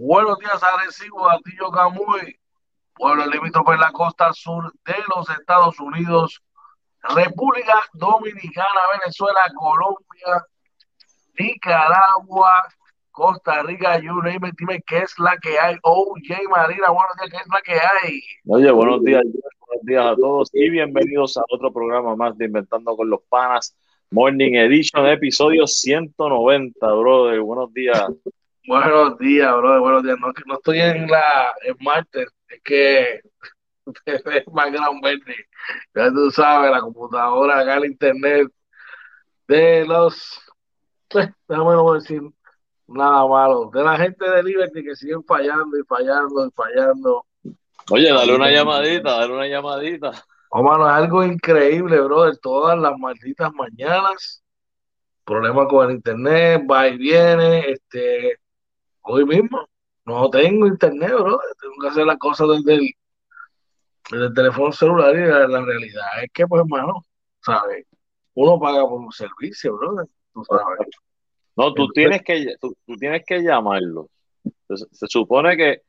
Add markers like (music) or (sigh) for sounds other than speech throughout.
Buenos días, Arecibo, Atillo Camuy, pueblo limítrofe en la costa sur de los Estados Unidos, República Dominicana, Venezuela, Colombia, Nicaragua, Costa Rica, you name dime qué es la que hay. OJ Marina, buenos días, ¿qué es la que hay? Oye, buenos días, buenos días a todos y bienvenidos a otro programa más de Inventando con los Panas, Morning Edition, episodio 190, brother. Buenos días. Buenos días, brother, buenos días. No, no estoy en la en Marte, es que (laughs) es más grande. Ya tú sabes, la computadora, acá el internet de los, (laughs) déjame no decir nada malo, de la gente de Liberty que siguen fallando y fallando y fallando. Oye, dale una llamadita, dale una llamadita. Oh, mano, es algo increíble, brother. Todas las malditas mañanas, problemas con el internet, va y viene. Este, hoy mismo no tengo internet, brother. Tengo que hacer las cosas desde el, desde el teléfono celular y la, la realidad es que, pues, hermano, ¿sabes? Uno paga por un servicio, brother. Tú sabes. No, tú tienes que, tú, tú tienes que llamarlos. Se, se supone que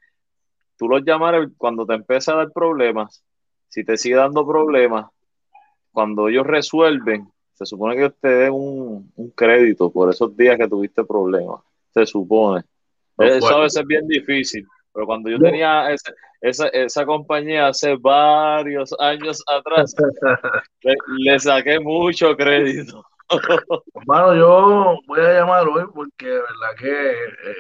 tú los llamas cuando te empieza a dar problemas. Si te sigue dando problemas, cuando ellos resuelven, se supone que te den un, un crédito por esos días que tuviste problemas. Se supone. Eso a veces es bien difícil. Pero cuando yo No. tenía ese- esa, esa compañía hace varios años atrás, (laughs) le, le saqué mucho crédito. (laughs) Hermano, yo voy a llamar hoy porque de verdad que eh,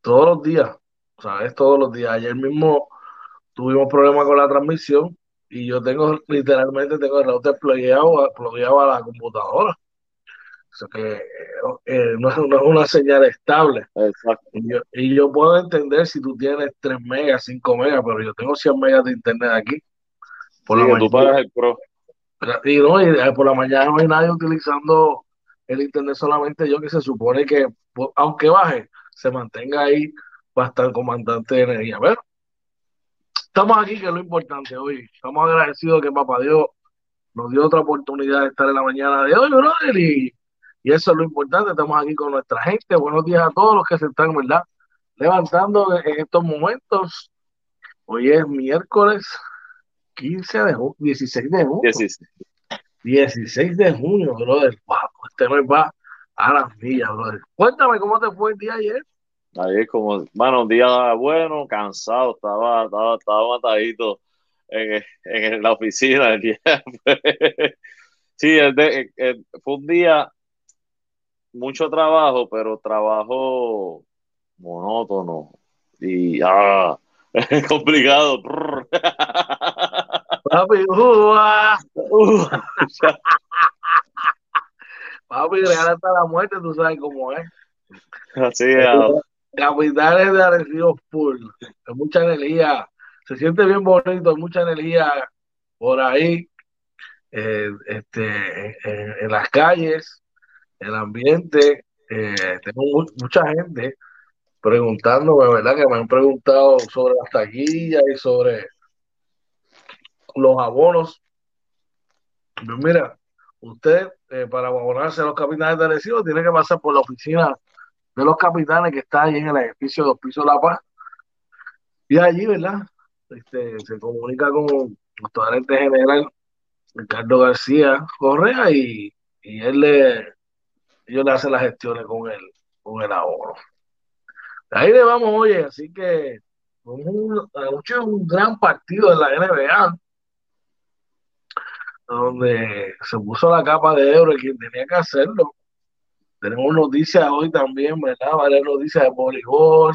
todos los días, ¿sabes? Todos los días. Ayer mismo tuvimos problemas con la transmisión y yo tengo, literalmente, tengo el router plugueado, plugueado a la computadora. Sea que eh, eh, no, es, una señal estable. Exacto. Y yo, y yo puedo entender si tú tienes 3 megas, 5 megas, pero yo tengo 100 megas de internet aquí. Por Sí, la tú pagas el pro. Y no, y eh, por la mañana no hay nadie utilizando el internet, solamente yo que se supone que, pues, aunque baje, se mantenga ahí bastante comandante de energía. Pero estamos aquí, que es lo importante hoy. Estamos agradecidos que Papá Dios nos dio otra oportunidad de estar en la mañana de hoy, brother, y, y eso es lo importante. Estamos aquí con nuestra gente. Buenos días a todos los que se están, ¿verdad? Levantando en estos momentos. Hoy es miércoles 15 de junio, 16 de junio. 16. 16 de junio, brother. Wow, este mes va a las millas, brother. Cuéntame cómo te fue el día ayer. Es como, bueno, un día bueno, cansado, estaba, estaba, estaba matadito en, en la oficina el día. (laughs) Sí, el de- el- fue un día, mucho trabajo, pero trabajo monótono y ah, (laughs) es complicado. (laughs) Papi, Uh, (laughs) papi, real hasta la muerte, tú sabes cómo es. Así es, Capitales de Arecibo Full. Hay mucha energía. Se siente bien bonito, hay mucha energía por ahí. eh, este, en, en las calles, el ambiente. eh, tengo mu- mucha gente preguntándome, ¿verdad? Que me han preguntado sobre las taquillas y sobre los abonos. Mira, usted eh, para abonarse a los capitanes de Arecibo tiene que pasar por la oficina de los capitanes que está ahí en el edificio de los pisos La Paz. Y allí, ¿verdad? Este, se comunica con nuestro gerente general, Ricardo García Correa, y, y él le, ellos le hacen las gestiones con el, con el abono. Ahí le vamos, oye, así que un, un gran partido de la NBA, donde se puso la capa de euro quien tenía que hacerlo. Tenemos noticias hoy también, ¿verdad? Varias noticias de voleibol.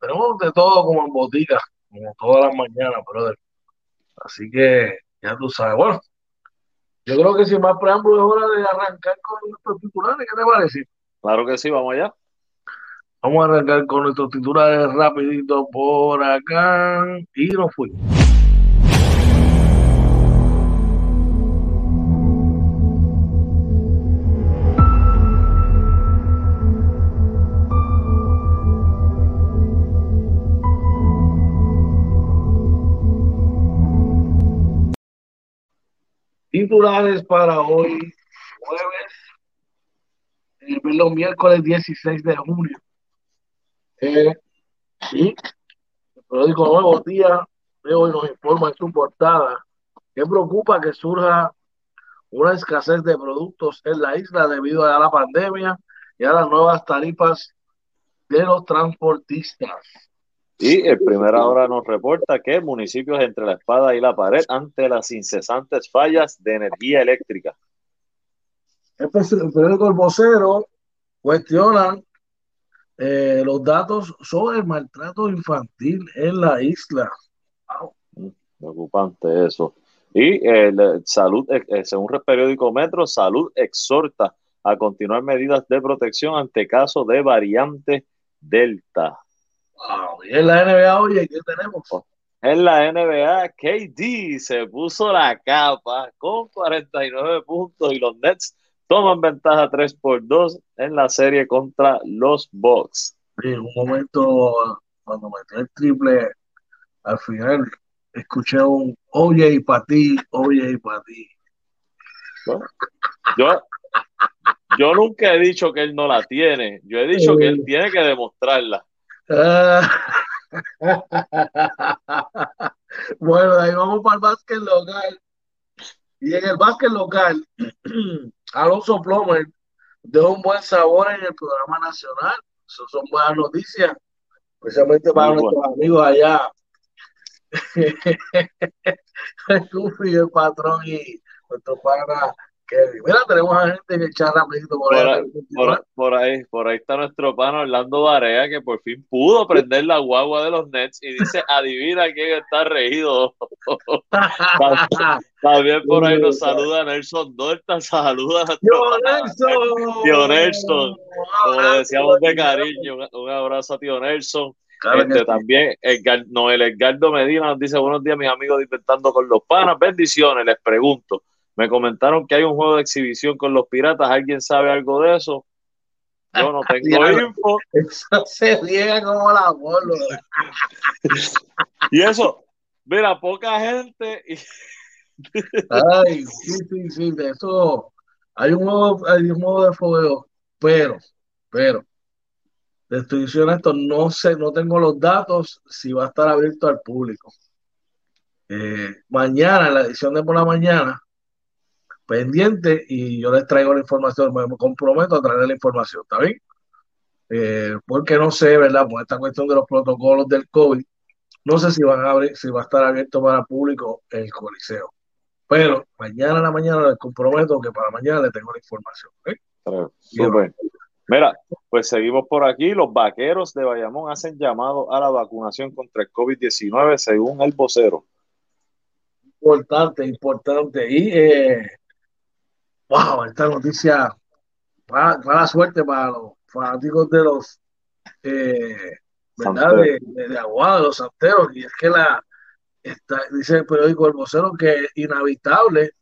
Tenemos de todo como en botica, como todas las mañanas, brother. Así que ya tú sabes. Bueno, yo creo que sin más preámbulo es hora de arrancar con nuestros titulares. ¿Qué te parece? claro que sí, vamos allá. Vamos a arrancar con nuestros titulares rapidito por acá. Y nos fuimos. Titulares para hoy, jueves, los miércoles 16 de junio. Eh, y el periódico Nuevo Día de hoy nos informa en su portada que preocupa que surja una escasez de productos en la isla debido a la pandemia y a las nuevas tarifas de los transportistas. Y el Primera Hora nos reporta que municipios entre la espada y la pared ante las incesantes fallas de energía eléctrica. El periódico El Vocero cuestionan eh, los datos sobre el maltrato infantil en la isla. Mm, preocupante eso. Y el salud, eh, eh, según el periódico Metro, Salud exhorta a continuar medidas de protección ante casos de variante Delta. En la NBA, oye, ¿qué tenemos? En la NBA, KD se puso la capa con 49 puntos y los Nets toman ventaja 3 por 2 en la serie contra los Bucks. En un momento, cuando metí el triple, al final escuché un oye y para ti, oye y para ti. Yo, yo nunca he dicho que él no la tiene, yo he dicho que él tiene que demostrarla. (laughs) bueno, ahí vamos para el básquet local. Y en el básquet local, (clears throat) Alonso Plomer dio un buen sabor en el programa nacional. Eso son buenas noticias, especialmente para nuestros amigos allá. (laughs) El patrón y nuestro pana Mira, tenemos a gente que echa rapidito por, ahí, por, ahí. Por ahí está nuestro pana Orlando Barea, que por fin pudo prender la guagua de los Nets y dice, adivina quién está reído. (laughs) También por ahí nos saluda Nelson Dorta, saluda a Tío Nelson. Tío Nelson, como le decíamos de cariño, un, abrazo a Tío Nelson. Este, también Noel Edgardo Medina nos dice buenos días mis amigos de Inventando con los Panas, bendiciones, les pregunto, me comentaron que hay un juego de exhibición con los piratas. ¿Alguien sabe algo de eso? Yo no (laughs) tengo info. Eso se riega como la bola. y eso, mira, poca gente. Ay, sí, sí, sí, de eso. Hay un juego, hay un juego de fuego, pero, pero, te estoy diciendo esto, no sé, no tengo los datos si va a estar abierto al público. Eh, mañana, en la edición de por la mañana, pendiente y yo les traigo la información, me comprometo a traer la información, ¿está bien? Eh, porque no sé, ¿verdad? Por esta cuestión de los protocolos del COVID, no sé si van a abrir, si va a estar abierto para público el coliseo. Pero mañana a la mañana les comprometo que para mañana les tengo la información. Mira, pues seguimos por aquí. Los vaqueros de Bayamón hacen llamado a la vacunación contra el COVID-19 según el vocero. Importante, importante. Y eh, wow, esta noticia, mala, suerte para los fanáticos de los, eh, ¿verdad? De, de, Aguada, de los santeros, y es que la, está, dice el periódico El Vocero que es inhabitable,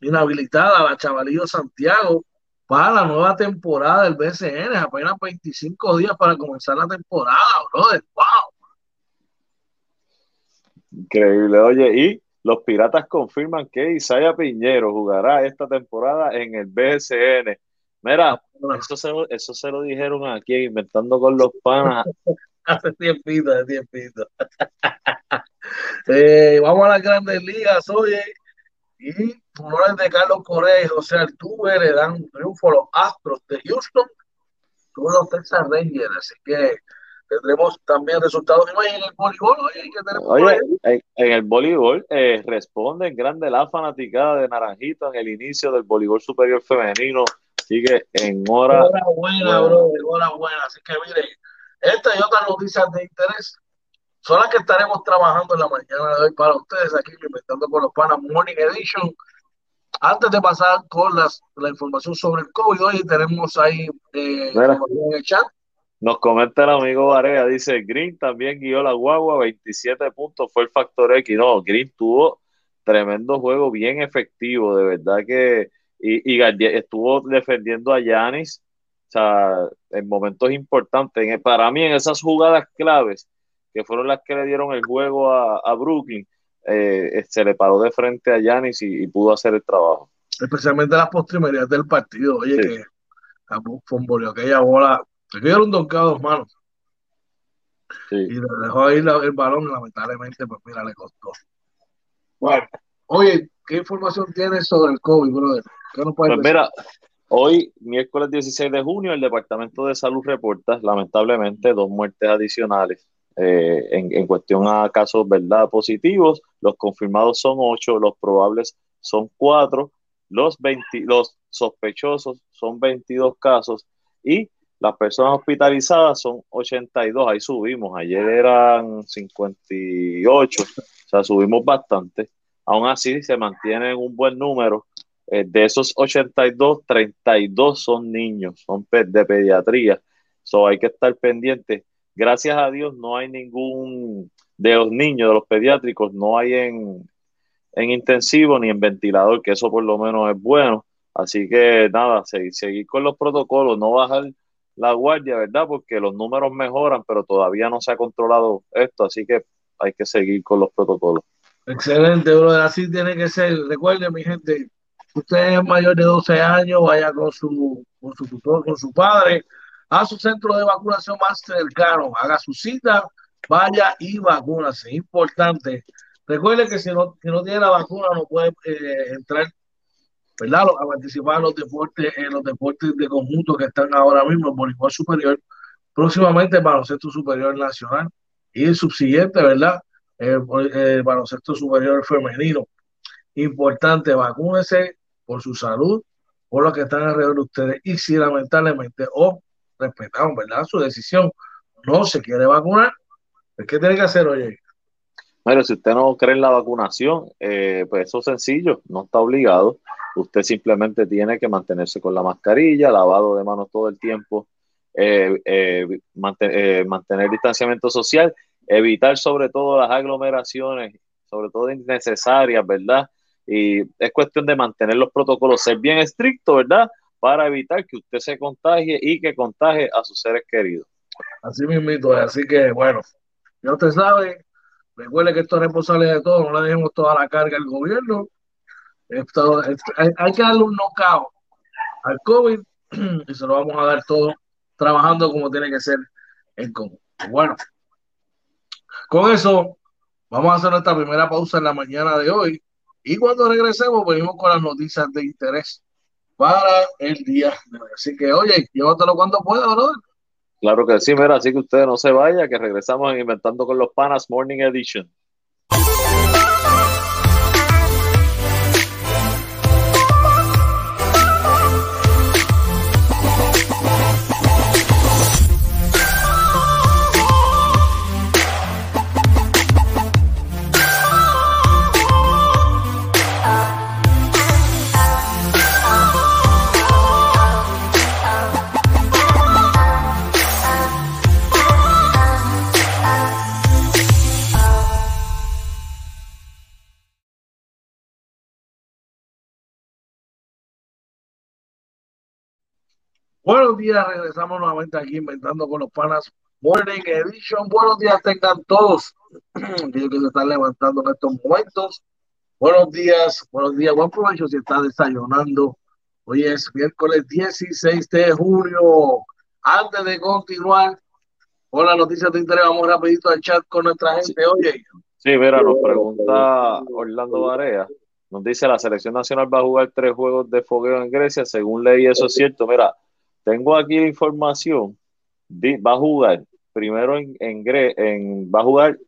inhabilitada la Chavalillo Santiago para la nueva temporada del BCN, apenas 25 días para comenzar la temporada, brother, wow. Increíble, oye, y los Piratas confirman que Isaiah Piñero jugará esta temporada en el BSN. Mira, eso se, eso se lo dijeron aquí, inventando con los panas. (laughs) hace tiempito, hace tiempito. (laughs) eh, vamos a las grandes ligas, oye. Y honores de Carlos Correa y José Altuve le dan un triunfo a los Astros de Houston con los Texas Rangers. Así que tendremos también resultados en el voleibol. Oye, en, el voleibol eh, responde en grande la fanaticada de Naranjito en el inicio del voleibol superior femenino. Sigue en hora. Enhorabuena, bro, enhorabuena. Así que mire, esta y otras noticias de interés son las que estaremos trabajando en la mañana de hoy para ustedes aquí, inventando con los panas Morning Edition. Antes de pasar con las, la información sobre el COVID, hoy tenemos ahí eh, en el chat nos comenta el amigo Varea, dice, Green también guió la guagua, 27 puntos, fue el factor X. No, Green tuvo tremendo juego, bien efectivo, de verdad que, y, y estuvo defendiendo a Yanis, o sea, en momentos importantes. Para mí, en esas jugadas claves, que fueron las que le dieron el juego a, Brooklyn, eh, se le paró de frente a Yanis y, pudo hacer el trabajo. Especialmente las postrimerías del partido, oye, que que aquella bola, aquello era un doncado dos manos. Y le dejó ahí el balón, lamentablemente, pues mira, le costó. Bueno, oye, ¿qué información tienes sobre el COVID, brother? ¿Qué pues mira, hoy, miércoles 16 de junio, el Departamento de Salud reporta, lamentablemente, dos muertes adicionales eh, en, cuestión a casos verdad positivos, los confirmados son ocho, los probables son cuatro, los, 20, los sospechosos son 22 casos y las personas hospitalizadas son 82, ahí subimos, ayer eran 58, o sea, subimos bastante. Aún así, se mantiene un buen número. Eh, de esos 82, 32 son niños, son de pediatría. So, hay que estar pendiente gracias a Dios no hay ningún de los niños, de los pediátricos, no hay en, intensivo ni en ventilador, que eso por lo menos es bueno. Así que nada, seguir, con los protocolos, no bajar la guardia, ¿verdad? Porque los números mejoran, pero todavía no se ha controlado esto, así que hay que seguir con los protocolos. Excelente, así tiene que ser. Recuerden, mi gente, usted es mayor de 12 años, vaya con su, con su tutor, con su padre, a su centro de vacunación más cercano, haga su cita, vaya y vacúnase. Importante. Recuerde que si no, si no tiene la vacuna no puede eh, entrar ¿verdad? a participar en los deportes, en los deportes de conjunto que están ahora mismo, el voleibol superior, próximamente baloncesto superior nacional y el subsiguiente, ¿verdad? El, el baloncesto superior femenino. Importante, vacúnese por su salud, por lo que están alrededor de ustedes. Y si lamentablemente o respetamos, ¿verdad? Su decisión. No se quiere vacunar. ¿Qué tiene que hacer, oye? Bueno, si usted no cree en la vacunación, eh, pues eso es sencillo, no está obligado. Usted simplemente tiene que mantenerse con la mascarilla, lavado de manos todo el tiempo, eh, eh, mantener distanciamiento social, evitar sobre todo las aglomeraciones, sobre todo innecesarias, ¿verdad? Y es cuestión de mantener los protocolos, ser bien estricto, ¿verdad? para evitar que usted se contagie y que contagie a sus seres queridos. Así mismo, así que bueno, ya usted sabe, recuerde que esto es responsable de todo, no le dejemos toda la carga al gobierno. Esto, hay, que darle un knockout al COVID y se lo vamos a dar todo trabajando como tiene que ser en común. Bueno, con eso vamos a hacer nuestra primera pausa en la mañana de hoy y cuando regresemos venimos con las noticias de interés para el día de hoy. Así que, oye, llévatelo cuando pueda, ¿no? Claro que sí, mira, así que ustedes no se vayan, que regresamos en Inventando con los Panas Morning Edition. Buenos días, regresamos nuevamente aquí inventando con los panas Morning Edition. Buenos días tengan todos (clears throat) aquellos que se están levantando en estos momentos. Buenos días, buenos días, buen provecho si está desayunando. Hoy es miércoles 16 de junio. Antes de continuar con la noticia de interés, vamos rapidito al chat con nuestra gente. Oye. Sí, mira, nos pregunta Orlando Barea. Nos dice la selección nacional va a jugar tres juegos de fogueo en Grecia. Según leí, eso es cierto. Mira, tengo aquí la información. Va a jugar primero en, en, va a jugar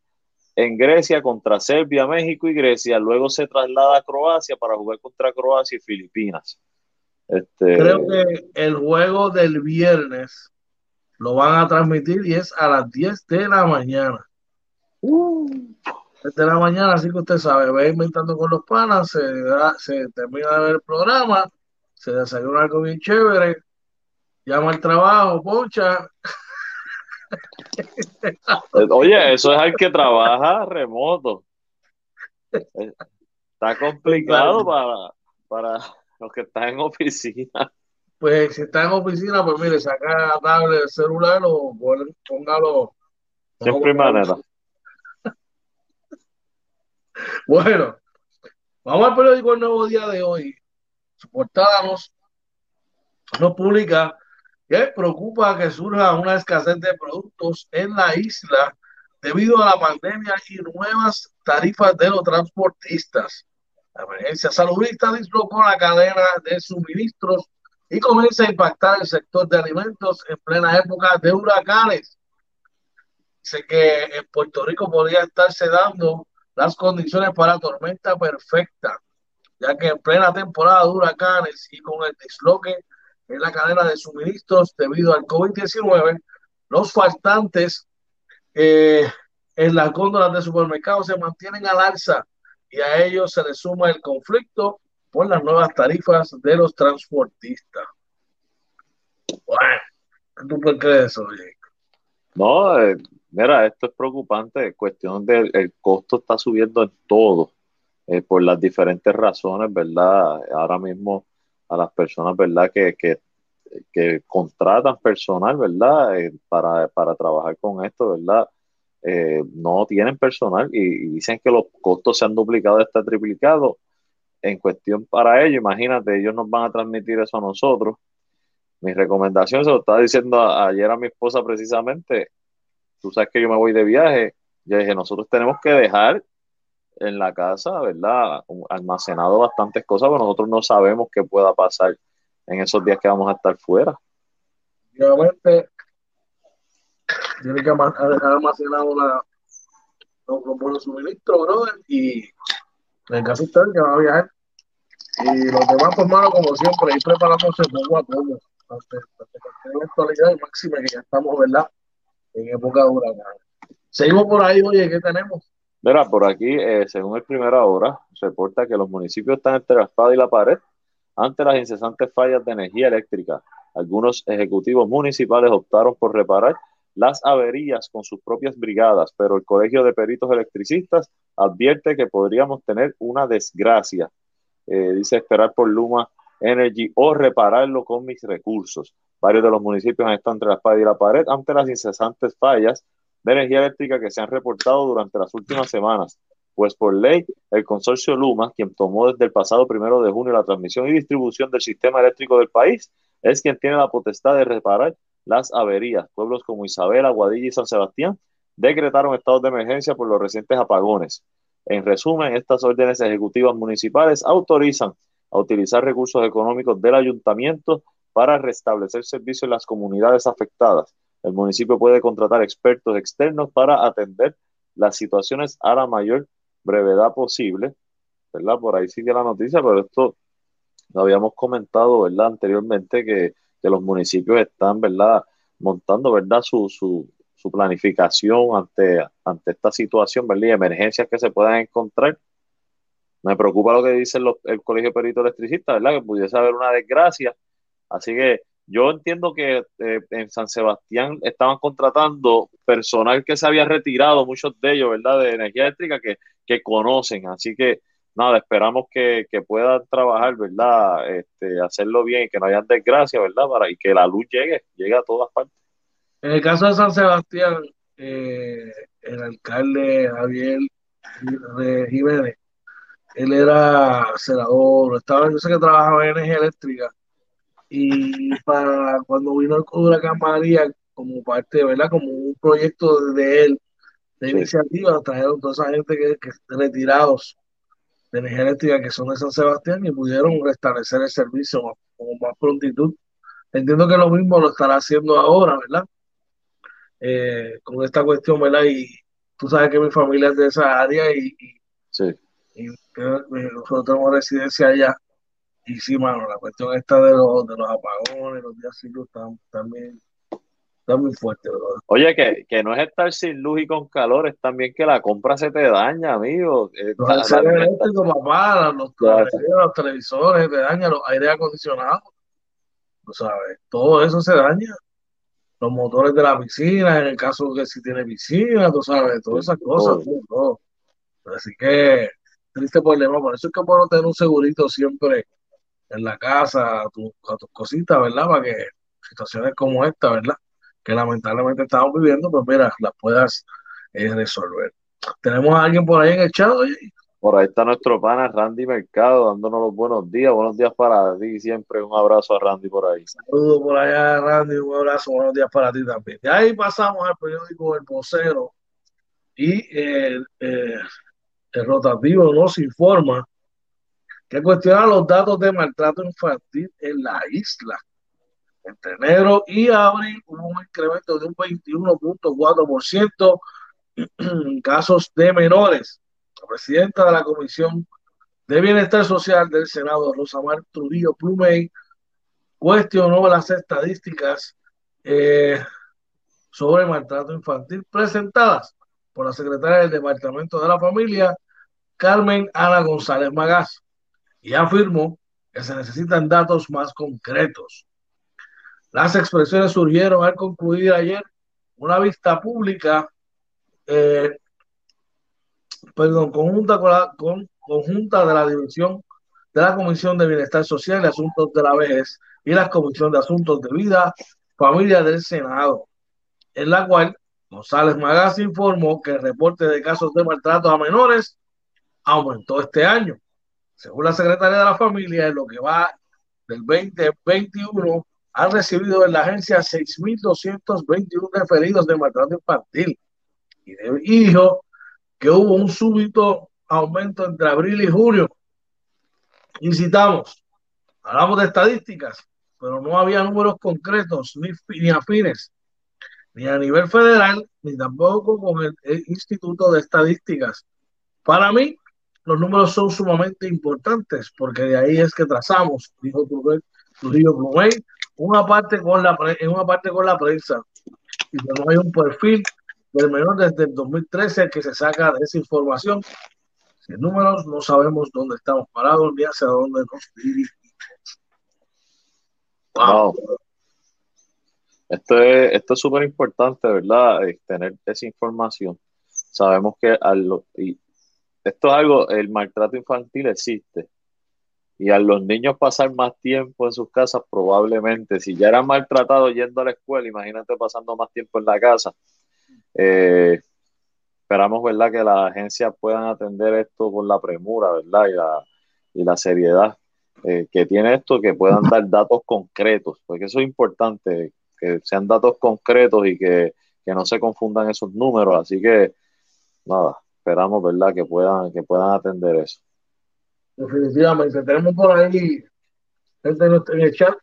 en Grecia contra Serbia, México y Grecia. Luego se traslada a Croacia para jugar contra Croacia y Filipinas. Este... Creo que el juego del viernes lo van a transmitir y es a las 10 de la mañana. Uh. de la mañana, así que usted sabe, ve inventando con los panas, se, se termina de ver el programa, se desayuna algo bien chévere, llama al trabajo, pocha. Oye, eso es el que trabaja remoto. Está complicado para, para los que están en oficina. Pues si está en oficina, pues mire, saca tablet, celular o póngalo. Siempre manera. Bueno, vamos al periódico El Nuevo Día de hoy. Su portada nos, nos publica que preocupa que surja una escasez de productos en la isla debido a la pandemia y nuevas tarifas de los transportistas. La emergencia saludista dislocó la cadena de suministros y comienza a impactar el sector de alimentos en plena época de huracanes. Dice que en Puerto Rico podría estarse dando las condiciones para tormenta perfecta, ya que en plena temporada de huracanes y con el disloque en la cadena de suministros debido al COVID-19, los faltantes eh, en las góndolas de supermercados se mantienen al alza y a ellos se le suma el conflicto por las nuevas tarifas de los transportistas. Bueno, ¿tú qué crees eso, No, eh, mira, esto es preocupante. Cuestión del el costo está subiendo en todo eh, por las diferentes razones, ¿verdad? Ahora mismo a las personas, ¿verdad? Que, que, contratan personal, ¿verdad? Eh, para, para trabajar con esto, ¿verdad? Eh, no tienen personal y, dicen que los costos se han duplicado, está triplicado. En cuestión para ellos, imagínate, ellos nos van a transmitir eso a nosotros. Mi recomendación, se lo estaba diciendo ayer a mi esposa precisamente, tú sabes que yo me voy de viaje, yo dije, nosotros tenemos que dejar en la casa, ¿verdad? Almacenado bastantes cosas, pero nosotros no sabemos qué pueda pasar en esos días que vamos a estar fuera. Obviamente, tiene que almacenado la, los, los buenos suministros, brother, y en caso usted que va a viajar. Y los demás, pues, mano, como siempre, ahí preparándose poco a poco, ante, actualidad y máxima que ya estamos, ¿verdad? En época de huracán. Seguimos por ahí, oye, ¿qué tenemos? Mira, por aquí, eh, según el primera hora, reporta que los municipios están entre la espada y la pared ante las incesantes fallas de energía eléctrica. Algunos ejecutivos municipales optaron por reparar las averías con sus propias brigadas, pero el Colegio de Peritos Electricistas advierte que podríamos tener una desgracia. Eh, dice esperar por Luma Energy o repararlo con mis recursos. Varios de los municipios están entre la espada y la pared ante las incesantes fallas de energía eléctrica que se han reportado durante las últimas semanas, pues por ley el consorcio Luma, quien tomó desde el pasado primero de junio la transmisión y distribución del sistema eléctrico del país, es quien tiene la potestad de reparar las averías. Pueblos como Isabel, Aguadilla y San Sebastián decretaron estados de emergencia por los recientes apagones. En resumen, estas órdenes ejecutivas municipales autorizan a utilizar recursos económicos del ayuntamiento para restablecer servicios en las comunidades afectadas. El municipio puede contratar expertos externos para atender las situaciones a la mayor brevedad posible, ¿verdad? Por ahí sigue la noticia, pero esto lo habíamos comentado, ¿verdad? Anteriormente que que los municipios están, ¿verdad?, montando, ¿verdad?, su, su, su planificación ante, ante esta situación, ¿verdad?, y emergencias que se puedan encontrar. Me preocupa lo que dice el Colegio Perito Electricista, ¿verdad?, que pudiese haber una desgracia. Así que yo entiendo que eh, en San Sebastián estaban contratando personal que se había retirado, muchos de ellos, ¿verdad?, de energía eléctrica que, que conocen. Así que nada, esperamos que, puedan trabajar, ¿verdad? Este, hacerlo bien y que no haya desgracia, ¿verdad? Para y que la luz llegue, llegue a todas partes. En el caso de San Sebastián, eh, el alcalde Javier Jiménez, él era senador, estaba, yo sé que trabajaba en energía eléctrica y para cuando vino el huracán María, como parte, ¿verdad? Como un proyecto de él, de iniciativa, trajeron toda esa gente que, que retirados de energía eléctrica que son de San Sebastián y pudieron restablecer el servicio con más prontitud. Entiendo que lo mismo lo estará haciendo ahora, ¿verdad? Eh, con esta cuestión, ¿verdad? Y tú sabes que mi familia es de esa área y, sí. y nosotros tenemos residencia allá. Y sí, mano, la cuestión esta de los, de los apagones, los días sin luz, también muy fuerte, Oye, que, que, no es estar sin luz y con calor, es también que la compra se te daña, amigo. Los eléctricos, papá, los, los, televisores te dañan, los aire acondicionados, tú sabes, todo eso se daña. Los motores de la piscina, en el caso que si tiene piscina, tú sabes, todas esas cosas, Así que, triste problema, por eso es que bueno tener un segurito siempre en la casa, a, tu, a tus cositas, ¿verdad? Para que situaciones como esta, ¿verdad? que lamentablemente estamos viviendo, pues mira, las puedas eh, resolver. Tenemos a alguien por ahí en el chat, Por ahí está nuestro pana Randy Mercado dándonos los buenos días. Buenos días para ti siempre. Un abrazo a Randy por ahí. Saludos por allá, Randy. Un abrazo. Buenos días para ti también. De ahí pasamos al periódico El Vocero y eh, eh, el rotativo nos informa que cuestiona los datos de maltrato infantil en la isla. Entre enero y abril hubo un incremento de un 21.4% en (clears throat) casos de menores la presidenta de la Comisión de Bienestar Social del Senado, Rosamar Trujillo Plumey, cuestionó las estadísticas eh, sobre maltrato infantil presentadas por la secretaria del Departamento de la Familia, Carmen Ana González Magás, y afirmó que se necesitan datos más concretos. Las expresiones surgieron al concluir ayer una vista pública eh, perdón, conjunta con la con, conjunta de la División de la Comisión de Bienestar Social y Asuntos de la Vejez y la Comisión de Asuntos de Vida, Familia del Senado, en la cual González Magaz informó que el reporte de casos de maltrato a menores aumentó este año. Según la secretaria de la Familia, en lo que va del 2021, han recibido en la agencia 6.221 referidos de maltrato infantil. Y dijo que hubo un súbito aumento entre abril y julio. Incitamos, hablamos de estadísticas, pero no había números concretos ni, ni afines, ni a nivel federal, ni tampoco con el, Instituto de Estadísticas. Para mí, los números son sumamente importantes porque de ahí es que trazamos, dijo Trujillo Plumey, una parte con la, en una parte con la prensa. Y no hay un perfil del menor desde el 2013 que se saca de esa información. Sin números no sabemos dónde estamos parados ni hacia dónde nos dirigimos. Wow. Esto es esto es súper importante, ¿verdad? tener esa información. Sabemos que al, esto es algo, el maltrato infantil existe. Y a los niños pasar más tiempo en sus casas, probablemente, si ya eran maltratados yendo a la escuela, imagínate pasando más tiempo en la casa, eh, esperamos, ¿verdad?, que las agencias puedan atender esto con la premura, ¿verdad?, y la, y la seriedad eh, que tiene esto, que puedan dar datos concretos, porque eso es importante, que sean datos concretos y que, que no se confundan esos números. Así que, nada, esperamos, ¿verdad?, que puedan, que puedan atender eso. Definitivamente, tenemos por ahí gente en el chat.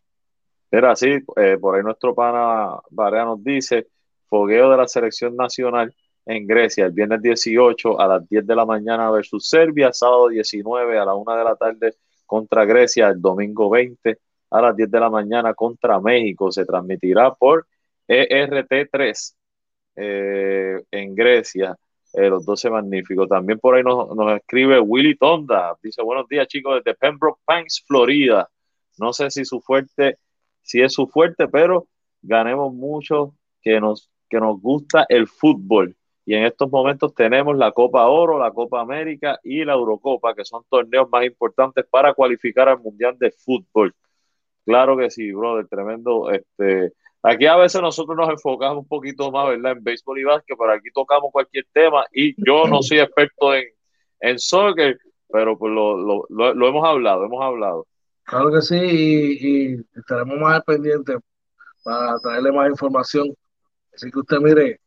Era así, eh, por ahí nuestro pana Barea nos dice fogueo de la selección nacional en Grecia el viernes 18 a las 10 de la mañana versus Serbia, sábado 19 a la 1 de la tarde contra Grecia, el domingo 20 a las 10 de la mañana contra México. Se transmitirá por ERT3 eh, en Grecia. Eh, los 12 magníficos. También por ahí nos, nos, escribe Willy Tonda. Dice, buenos días chicos desde Pembroke Pines, Florida. No sé si su fuerte, si es su fuerte, pero ganemos mucho que nos que nos gusta el fútbol. Y en estos momentos tenemos la Copa Oro, la Copa América y la Eurocopa, que son torneos más importantes para cualificar al Mundial de Fútbol. Claro que sí, brother, tremendo. Este, aquí a veces nosotros nos enfocamos un poquito más, ¿verdad? En béisbol y básquet, pero aquí tocamos cualquier tema y yo no soy experto en, en soccer, pero pues lo, lo, lo, hemos hablado, hemos hablado. Claro que sí, y, y estaremos más pendientes para traerle más información Así que usted mire,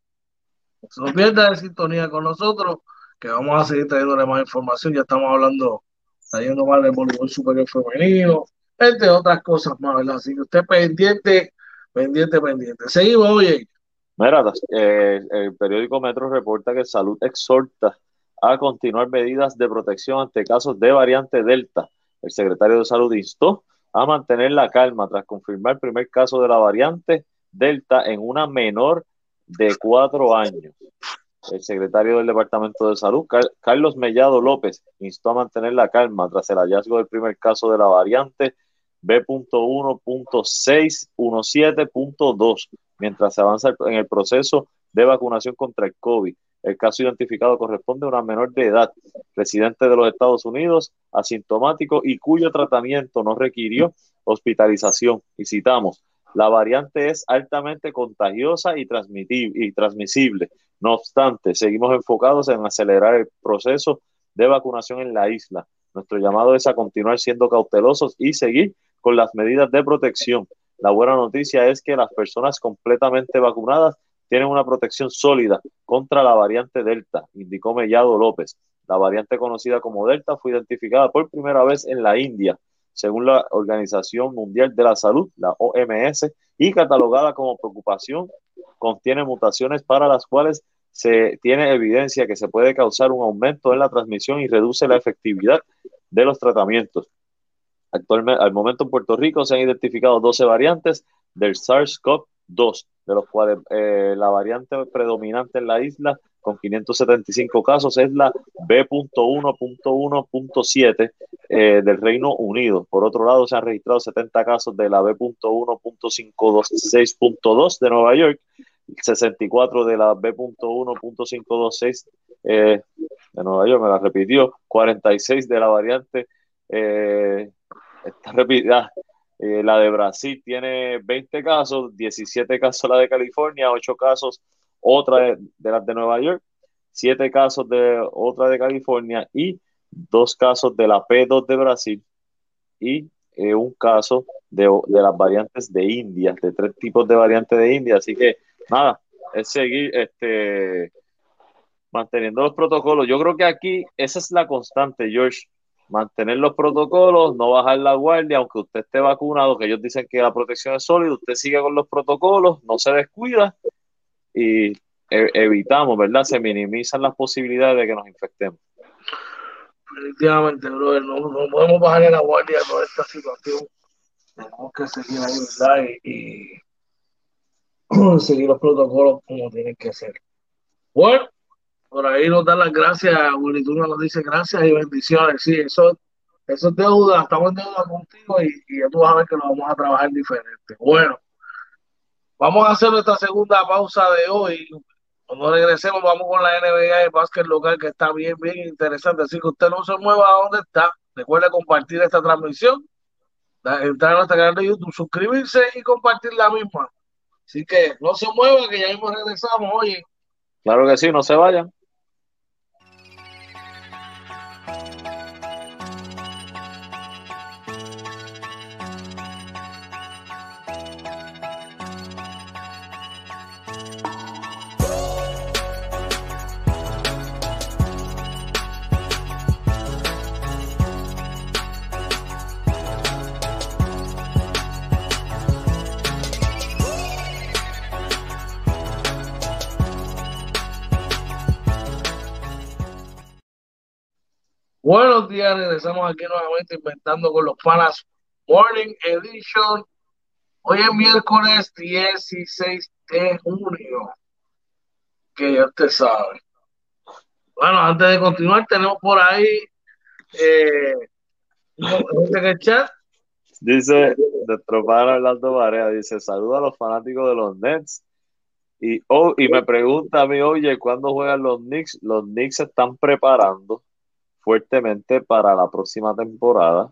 no pierda de sintonía con nosotros, que vamos a seguir trayéndole más información. Ya estamos hablando, trayendo más del voleibol superior femenino, entre otras cosas más, ¿verdad? Así que usted pendiente, pendiente, pendiente. Seguimos, oye. Mira, eh, el periódico Metro reporta que Salud exhorta a continuar medidas de protección ante casos de variante Delta. El secretario de Salud instó a mantener la calma tras confirmar el primer caso de la variante Delta en una menor de cuatro años. El secretario del Departamento de Salud, Carlos Mellado López, instó a mantener la calma tras el hallazgo del primer caso de la variante B.1.617.2, mientras se avanza en el proceso de vacunación contra el COVID. El caso identificado corresponde a una menor de edad, residente de los Estados Unidos, asintomático y cuyo tratamiento no requirió hospitalización. Y citamos, la variante es altamente contagiosa y, y transmisible. No obstante, seguimos enfocados en acelerar el proceso de vacunación en la isla. Nuestro llamado es a continuar siendo cautelosos y seguir con las medidas de protección. La buena noticia es que las personas completamente vacunadas tienen una protección sólida contra la variante Delta, indicó Mellado López. La variante conocida como Delta fue identificada por primera vez en la India, según la Organización Mundial de la Salud, la OMS, y catalogada como preocupación, contiene mutaciones para las cuales se tiene evidencia que se puede causar un aumento en la transmisión y reduce la efectividad de los tratamientos. Actualmente, al momento en Puerto Rico se han identificado 12 variantes del SARS-CoV-2, de los cuales eh, la variante predominante en la isla con 575 casos es la B.1.1.7 eh, del Reino Unido. Por otro lado, se han registrado 70 casos de la B.1.526.2 de Nueva York, 64 de la B.1.526 eh, de Nueva York, me la repitió, 46 de la variante, eh, está repetida, (laughs) eh, la de Brasil tiene 20 casos, 17 casos la de California, 8 casos otra de, las de Nueva York, 7 casos de otra de California y 2 casos de la P2 de Brasil y eh, un caso de, de, las variantes de India, de tres tipos de variantes de India. Así que nada, es seguir este, manteniendo los protocolos. Yo creo que aquí esa es la constante, George mantener los protocolos, no bajar la guardia, aunque usted esté vacunado, que ellos dicen que la protección es sólida, usted sigue con los protocolos, no se descuida y e, evitamos, ¿verdad? Se minimizan las posibilidades de que nos infectemos. Definitivamente, brother, no, podemos bajar la guardia con esta situación. Tenemos que seguir ahí, ¿verdad? Y, y (clears throat) seguir los protocolos como tienen que ser. Bueno, por ahí nos dan las gracias, Tú nos dice gracias y bendiciones. Sí, eso, eso es deuda, estamos en deuda contigo y, y ya tú vas a ver que lo vamos a trabajar diferente. Bueno, vamos a hacer nuestra segunda pausa de hoy. Cuando regresemos, vamos con la NBA de básquet local que está bien, bien interesante. Así que usted no se mueva a donde está. Recuerde compartir esta transmisión, entrar a nuestro canal de YouTube, suscribirse y compartir la misma. Así que no se mueva, que ya mismo regresamos. Oye. Claro que sí, no se vayan. Thank you. Buenos días, regresamos aquí nuevamente inventando con los panas Morning Edition. Hoy es miércoles 16 de junio, que ya usted sabe. Bueno, antes de continuar, tenemos por ahí eh, en el chat. Dice nuestro pana Orlando Barea, dice, saluda a los fanáticos de los Nets. Y, oh, y me pregunta a mí, oye, ¿cuándo juegan los Knicks? Los Knicks se están preparando fuertemente para la próxima temporada.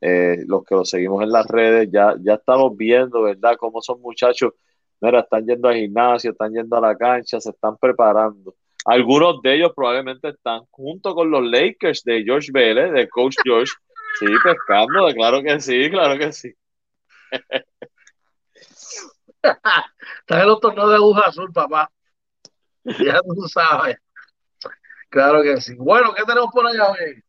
Eh, los que lo seguimos en las redes, ya, ya estamos viendo, ¿verdad?, cómo son muchachos, mira, están yendo al gimnasio, están yendo a la cancha, se están preparando. Algunos de ellos probablemente están junto con los Lakers de George Vélez, de Coach George, sí, pescando, claro que sí, claro que sí. (laughs) Están en los torneos de aguja azul, papá. Ya tú sabes. Claro que sí. Bueno, ¿qué tenemos por allá hoy?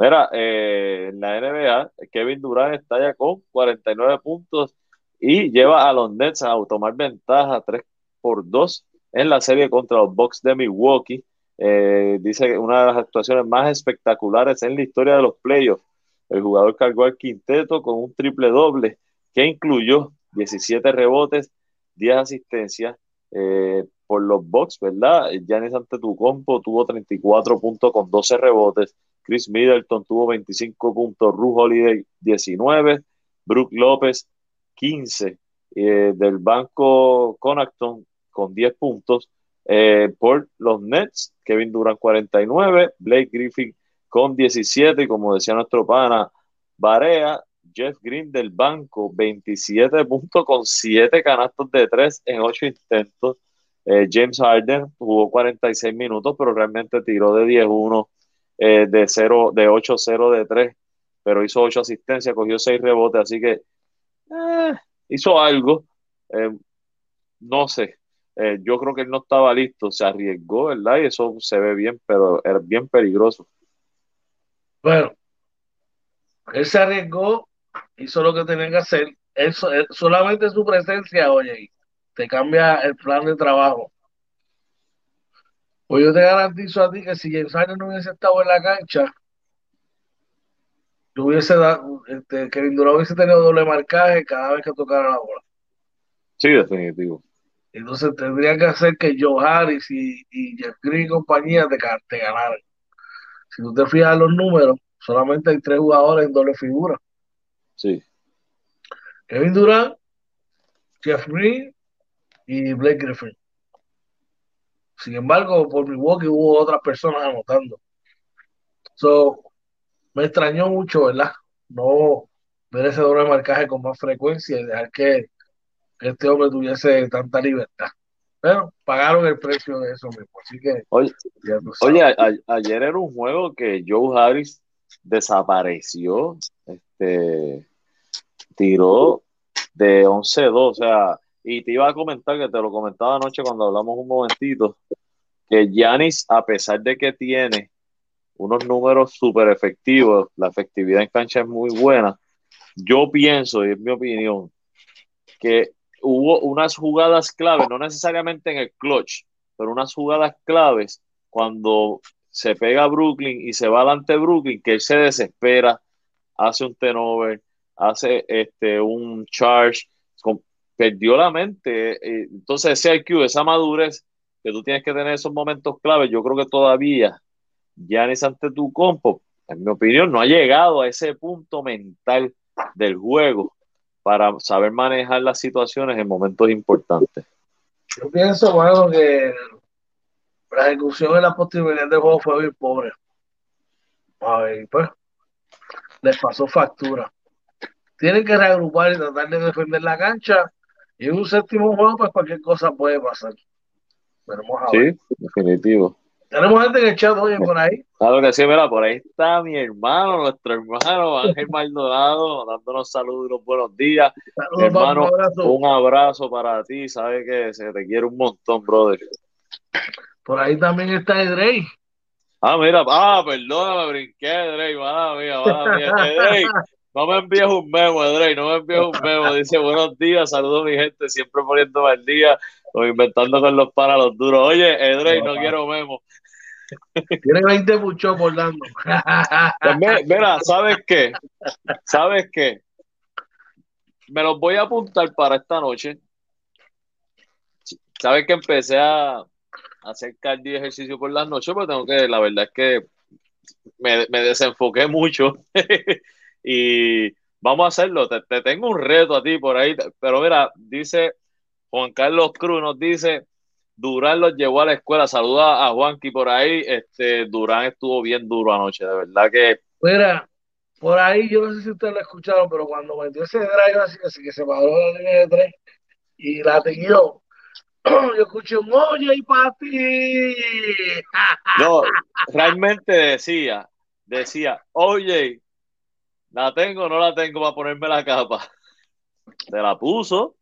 Mira, eh, en la NBA, Kevin Durant está ya con 49 puntos y lleva a los Nets a tomar ventaja 3 por 2 en la serie contra los Bucks de Milwaukee. Eh, dice que una de las actuaciones más espectaculares en la historia de los playoffs. El jugador cargó al quinteto con un triple doble que incluyó 17 rebotes, 10 asistencias, eh, por los Bucks, ¿verdad? Giannis Antetokounmpo tuvo 34 puntos con 12 rebotes, Chris Middleton tuvo 25 puntos, Ru Holiday 19, Brook López 15, eh, del banco Connaughton con 10 puntos, eh, por los Nets, Kevin Durant 49, Blake Griffin con 17, y como decía nuestro pana Barea, Jeff Green del banco, 27 puntos con 7 canastos de 3 en 8 intentos. Eh, James Harden jugó 46 minutos, pero realmente tiró de 10-1 eh, de 0, de 8-0 de 3, pero hizo 8 asistencias, cogió 6 rebotes, así que eh, hizo algo. Eh, no sé, yo creo que él no estaba listo, se arriesgó, ¿verdad? Y eso se ve bien, pero es bien peligroso. Bueno, él se arriesgó, hizo lo que tenía que hacer. Eso, solamente su presencia, oye, te cambia el plan de trabajo. Pues yo te garantizo a ti que si James Harden no hubiese estado en la cancha, no hubiese dado, este, Kevin Durant hubiese tenido doble marcaje cada vez que tocara la bola. Sí, definitivo. Entonces tendría que hacer que Joe Harris y, Jeff Green y compañía te, te ganaran. Si tú te fijas en los números, solamente hay tres jugadores en doble figura. Sí. Kevin Durant, Jeff Green y Blake Griffin. Sin embargo, por Milwaukee hubo otras personas anotando. So, me extrañó mucho, ¿verdad? No ver ese doble marcaje con más frecuencia y dejar que, este hombre tuviese tanta libertad. Pero pagaron el precio de eso mismo. Así que. Oye, oye ayer era un juego que Joe Harris desapareció. Este tiró de 11-2. O sea, y te iba a comentar que te lo comentaba anoche cuando hablamos un momentito, que Yanis, a pesar de que tiene unos números súper efectivos, la efectividad en cancha es muy buena, yo pienso, y es mi opinión, que hubo unas jugadas claves, no necesariamente en el clutch, pero unas jugadas claves cuando se pega a Brooklyn y se va adelante Brooklyn, que él se desespera, hace un turnover, hace este, un charge, perdió la mente. Eh, entonces, ese IQ, esa madurez que tú tienes que tener en esos momentos claves, yo creo que todavía Giannis ante tu compo, en mi opinión, no ha llegado a ese punto mental del juego para saber manejar las situaciones en momentos importantes. Yo pienso, bueno, que la ejecución de la posibilidad del juego fue muy pobre. A ver, pues, les pasó factura. Tienen que reagrupar y tratar de defender la cancha y un séptimo juego, pues cualquier cosa puede pasar. sí, definitivo. Tenemos gente en el chat, oye, por ahí. Claro que sí, mira, por ahí está mi hermano, nuestro hermano Ángel Maldonado, dándonos saludos y los buenos días. hermano, un abrazo. para ti, sabes que se te quiere un montón, brother. Por ahí también está Edrey. Ah, mira, ah, perdóname, brinqué, Edrey, mala mía, mala mía. (laughs) Edrey, no me envíes un memo, Edrey, no me envíes un memo. Dice, buenos días, saludos mi gente, siempre poniéndome al día o inventando con los para los duros. Oye, Edrey, no, quiero memo. Tiene 20 mucho dando. (laughs) Pues mira, ¿sabes qué? ¿Sabes qué? Me los voy a apuntar para esta noche. ¿Sabes que empecé a hacer cardio y ejercicio por las noches? Pues tengo que, la verdad es que me, me desenfoqué mucho (laughs) y vamos a hacerlo. Te, tengo un reto a ti por ahí, pero mira, dice Juan Carlos Cruz, nos dice, Durán los llevó a la escuela. Saluda a Juanqui por ahí. Este, Durán estuvo bien duro anoche, de verdad que. Mira, por ahí, yo no sé si ustedes lo escucharon, pero cuando metió ese drive así, así que se paró la línea de tres y la yo, (clears throat) yo escuché un oye y para ti. No, realmente decía, decía, oye, ¿La tengo o no la tengo para ponerme la capa? Se la puso.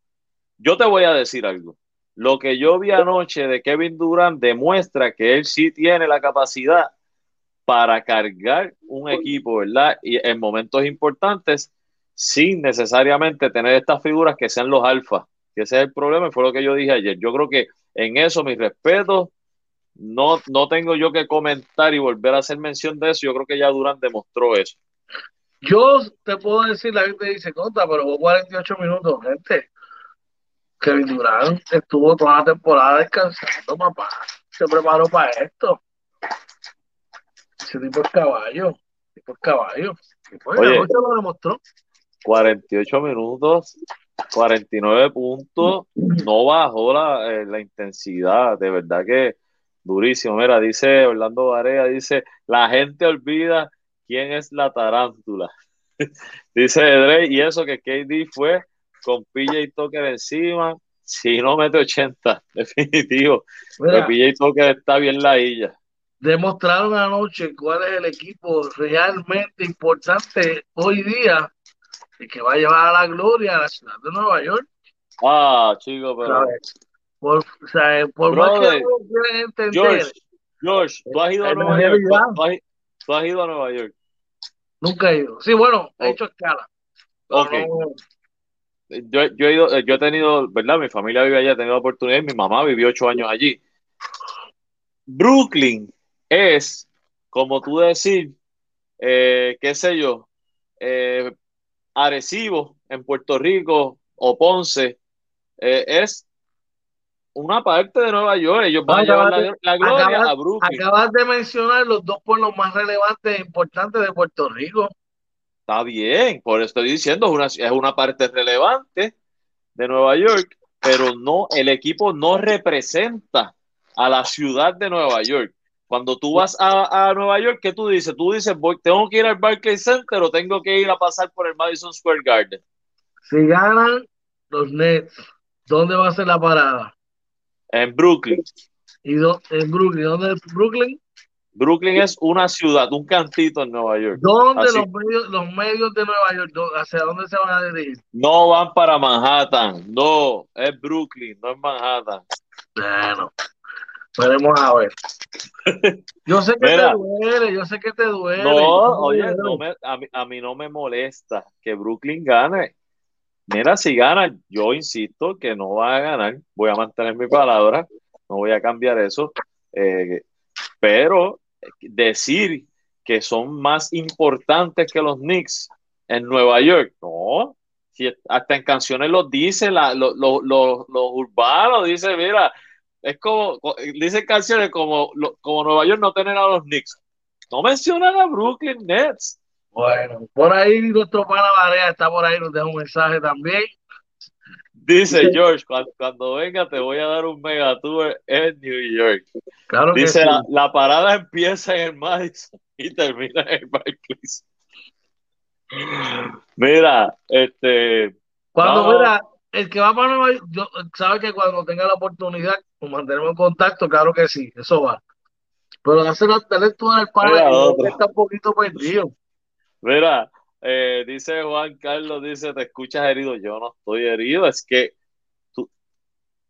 Yo te voy a decir algo. Lo que yo vi anoche de Kevin Durant demuestra que él sí tiene la capacidad para cargar un equipo, ¿verdad? Y en momentos importantes, sin necesariamente tener estas figuras que sean los alfa. Que ese es el problema y fue lo que yo dije ayer. Yo creo que en eso, mi respeto, no, no tengo yo que comentar y volver a hacer mención de eso. Yo creo que ya Durant demostró eso. Yo te puedo decir, la gente dice, conta, pero jugó 48 minutos, gente. Kevin Durant estuvo toda la temporada descansando, papá. Se preparó para esto. Ese tipo es caballo. Tipo es caballo. Oye, lo demostró. 48 minutos, 49 puntos. No bajó la, eh, la intensidad. De verdad que durísimo. Mira, dice Orlando Varea, dice, la gente olvida ¿Quién es la tarántula? (laughs) Dice Dre, y eso que KD fue con PJ Tucker encima, si no mete 80, (laughs) definitivo. PJ Tucker está bien la illa. demostraron anoche cuál es el equipo realmente importante hoy día y que va a llevar a la gloria a la ciudad de Nueva York. Ah, chico, pero. Por, o sea, por más que no quieren entender. George, George, tú has ido a Nueva York. ¿Tú has, tú has, ido a Nueva York. Nunca he ido. Sí, bueno, he hecho escala. Ok. No, yo, yo, he ido, yo he tenido, ¿verdad? Mi familia vive allá, he tenido oportunidad, mi mamá vivió ocho años allí. Brooklyn es, como tú decir, eh, qué sé yo, eh, Arecibo en Puerto Rico o Ponce, eh, es una parte de Nueva York. Ellos van a llevar la, la gloria acabas, a Brooklyn. Acabas de mencionar los dos pueblos más relevantes e importantes de Puerto Rico. Está bien, por eso estoy diciendo, es una, es una parte relevante de Nueva York, pero no, el equipo no representa a la ciudad de Nueva York. Cuando tú vas a, a Nueva York, ¿qué tú dices? Tú dices, voy, tengo que ir al Barclays Center o tengo que ir a pasar por el Madison Square Garden. Si ganan los Nets, ¿dónde va a ser la parada? En Brooklyn. ¿Y do, en Brooklyn? ¿Dónde es Brooklyn? Brooklyn es una ciudad, un cantito en Nueva York. ¿Dónde los medios, los medios de Nueva York, hacia dónde se van a dirigir? No van para Manhattan, no, es Brooklyn, no es Manhattan. Bueno, veremos a ver. Yo sé que Mira, te duele, yo sé que te duele. No, oye, no me, a, mí, a mí no me molesta que Brooklyn gane. Mira, si gana, yo insisto que no va a ganar, voy a mantener mi palabra, no voy a cambiar eso, eh, pero decir que son más importantes que los Knicks en Nueva York, no, si hasta en canciones los dice, la, los lo, lo, lo urbanos, dice, mira, es como, dicen canciones como, como Nueva York no tener a los Knicks, no mencionan a Brooklyn Nets. Bueno, por ahí nuestro pana Varea está por ahí, nos deja un mensaje también. Dice George, cuando, cuando, venga te voy a dar un mega tour en New York. Claro Dice, que la, sí. la, parada empieza en el Madison y termina en el Barclays. Mira, este... Cuando vamos. mira, el que va para Nueva York, yo, sabe que cuando tenga la oportunidad, pues mantenemos en contacto, claro que sí, eso va. Pero hacer el talento del pana está un poquito perdido. Mira, eh, dice Juan Carlos, dice, te escuchas herido. Yo no estoy herido, es que tú,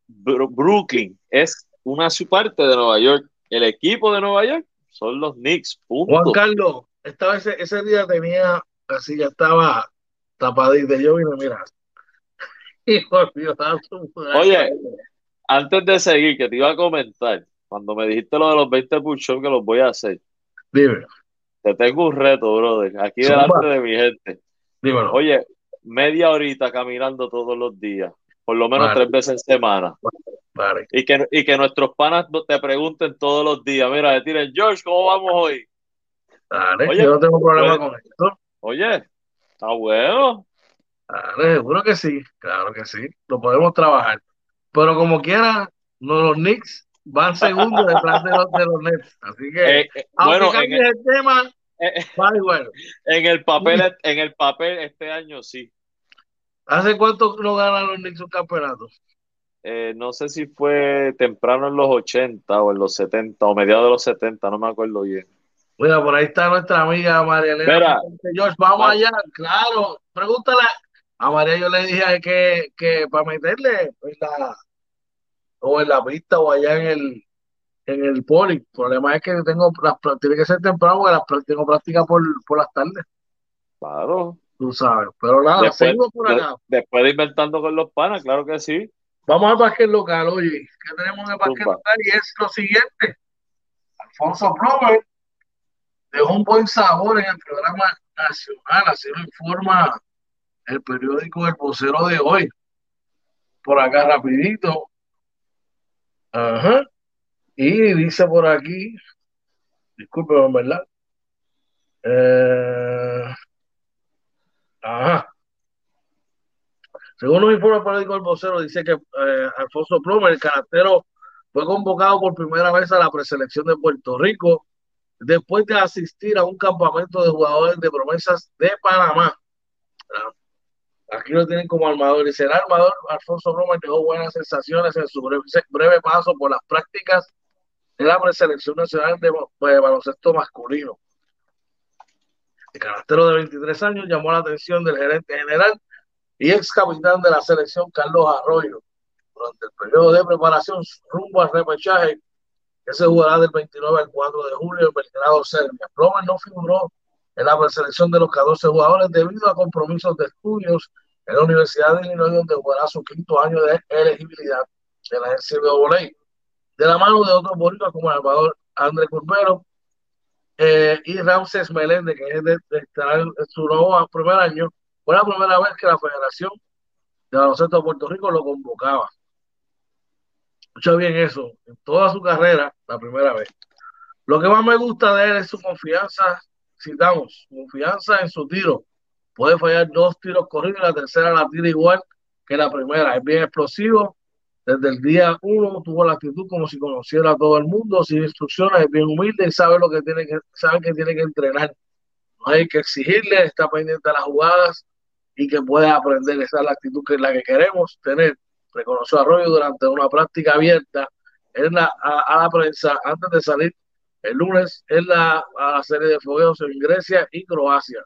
Brooklyn es una parte de Nueva York. El equipo de Nueva York son los Knicks. Punto. Juan Carlos, esta vez ese día tenía, así ya estaba tapadito. Yo vine, mira. (laughs) Oye, antes de seguir, que te iba a comentar, cuando me dijiste lo de los 20 push-ups que los voy a hacer. Dime. Te tengo un reto, brother, aquí Zumba. delante de mi gente. Dímelo. Oye, media horita caminando todos los días, por lo menos vale. tres veces en semana. Vale. Y, que, y que nuestros panas te pregunten todos los días, mira, le tiren, George, ¿cómo vamos hoy? Dale, Oye, yo no tengo problema con esto. Oye, está bueno. Dale, seguro que sí, claro que sí, lo podemos trabajar. Pero como quiera, no, los Knicks van segundos detrás de los, de los Nets. Así que, eh, eh, bueno, en el, el, tema, (laughs) eh, vale, bueno. en el papel, en el papel este año sí. ¿Hace cuánto no ganan los Knicks un campeonato? Eh, no sé si fue temprano en los 80 o en los 70 o mediados de los 70, no me acuerdo bien. Mira, por ahí está nuestra amiga María Elena. Mira, George, vamos va. allá, claro. Pregúntale a María, yo le dije que, que para meterle en la, o en la pista o allá en el en el poli. El problema es que tengo las tiene que ser temprano porque las tengo práctica por, por las tardes. Claro. Tú sabes. Pero nada, después, seguimos por acá. Después de inventando con los panas, claro que sí. Vamos al básquet local, oye. ¿Qué tenemos en el básquet local? Y es lo siguiente. Alfonso Plomer dejó un buen sabor en el programa nacional, así lo informa el periódico El Vocero de hoy. Por acá rapidito. Ajá. Y dice por aquí, disculpen, ¿verdad? Eh, ajá. Según nos informa el periódico El Vocero, dice que eh, Alfonso Plomer, el caractero, fue convocado por primera vez a la preselección de Puerto Rico después de asistir a un campamento de jugadores de promesas de Panamá. Aquí lo tienen como armador. Y será armador, Alfonso Plomer dejó buenas sensaciones en su breve, breve paso por las prácticas en la preselección nacional de, baloncesto masculino. El canastero de 23 años llamó la atención del gerente general y ex capitán de la selección Carlos Arroyo durante el periodo de preparación rumbo al repechaje que se jugará del 29 al 4 de julio en Belgrado, Serbia. Plomer no figuró en la preselección de los 14 jugadores debido a compromisos de estudios en la Universidad de Illinois, donde jugará su quinto año de elegibilidad en la agencia de la mano de otros boricuas como Salvador André Curbero eh, y Ramses Meléndez, que es de, su nuevo primer año, fue la primera vez que la Federación de Baloncesto de Puerto Rico lo convocaba. Escucha bien eso, en toda su carrera, la primera vez. Lo que más me gusta de él es su confianza, citamos, confianza en su tiro. Puede fallar dos tiros corridos y la tercera la tira igual que la primera. Es bien explosivo. Desde el día uno tuvo la actitud como si conociera a todo el mundo, sin instrucciones, es bien humilde y sabe lo que tiene que, sabe que tiene que entrenar. No hay que exigirle, está pendiente de las jugadas y que puede aprender. Esa es la actitud que es la que queremos tener reconoció Arroyo durante una práctica abierta en la, a, la prensa antes de salir el lunes en la, serie de fogueos en Grecia y Croacia.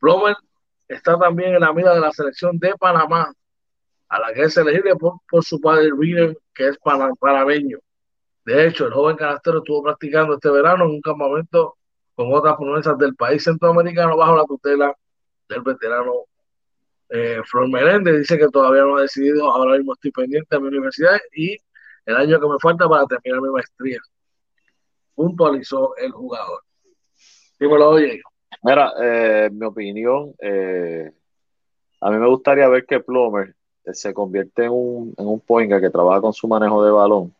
Plomer está también en la mira de la selección de Panamá, a la que es elegible por, por su padre Riden, que es panameño. De hecho, el joven canastero estuvo practicando este verano en un campamento con otras promesas del país centroamericano bajo la tutela del veterano eh, Flor Meléndez dice que todavía no ha decidido, ahora mismo estoy pendiente a mi universidad y el año que me falta para terminar mi maestría. Puntualizó el jugador. Dímelo, oye. Mira, eh, mi opinión, eh, a mí me gustaría ver que Plomer eh, se convierte en un, en un que trabaja con su manejo de balón.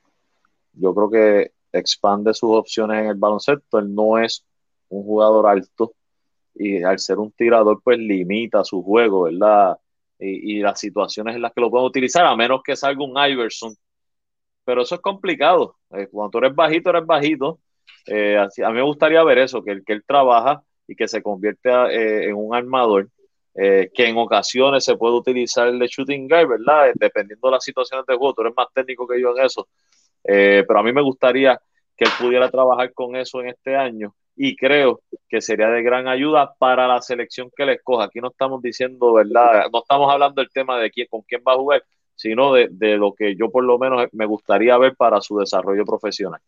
Yo creo que expande sus opciones en el baloncesto. Él no es un jugador alto, y al ser un tirador, pues limita su juego, ¿verdad? Y, las situaciones en las que lo pueden utilizar, a menos que salga un Iverson. Pero eso es complicado. Eh, cuando tú eres bajito, eres bajito. Eh, a mí me gustaría ver eso, que, que él trabaja y que se convierte eh, en un armador, que en ocasiones se puede utilizar el de shooting guy, ¿verdad? Dependiendo de las situaciones de juego, tú eres más técnico que yo en eso. pero a mí me gustaría que él pudiera trabajar con eso en este año y creo que sería de gran ayuda para la selección que le escoja. Aquí no estamos diciendo, ¿verdad? No estamos hablando del tema de quién, con quién va a jugar, sino de, lo que yo por lo menos me gustaría ver para su desarrollo profesional.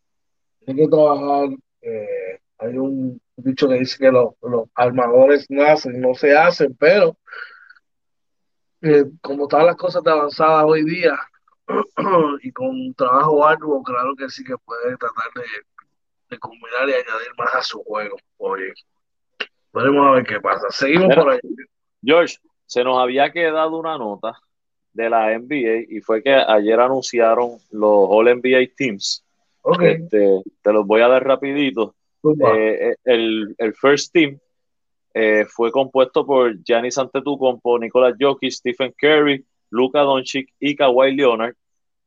Hay que trabajar, eh, hay un dicho que dice que los, armadores nacen, no se hacen, pero eh, como están las cosas de avanzadas hoy día (clears throat) y con un trabajo arduo, claro que sí que puede tratar de de combinar y añadir más a su juego. Oye, veremos a ver qué pasa. Seguimos por ahí. George, se nos había quedado una nota de la NBA y fue que ayer anunciaron los All NBA Teams. Okay. Este, te los voy a dar rapidito. Eh, el, el, first team eh, fue compuesto por Giannis Antetokounmpo, Nicolas Jokic, Stephen Curry, Luka Doncic y Kawhi Leonard.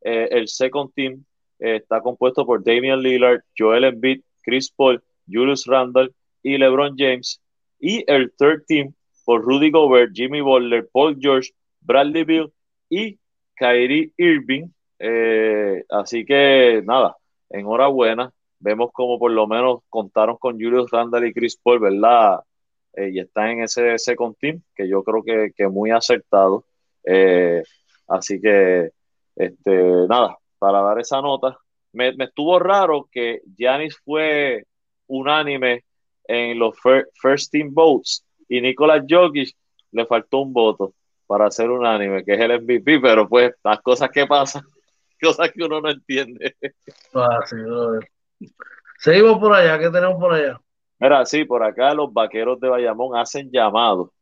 Eh, el second team está compuesto por Damian Lillard, Joel Embiid, Chris Paul, Julius Randle y LeBron James. Y el third team por Rudy Gobert, Jimmy Butler, Paul George, Bradley Bill y Kyrie Irving. Eh, así que nada, enhorabuena. Vemos como por lo menos contaron con Julius Randle y Chris Paul, ¿verdad? Eh, y están en ese second team, que yo creo que, que muy acertado. Eh, así que, este, nada, para dar esa nota. Me, estuvo raro que Giannis fue unánime en los first team votes y Nicolas Jokic le faltó un voto para ser unánime, que es el MVP, pero pues las cosas que pasan, (laughs) cosas que uno no entiende. Ah, Seguimos por allá, ¿qué tenemos por allá? Mira, sí, por acá los vaqueros de Bayamón hacen llamado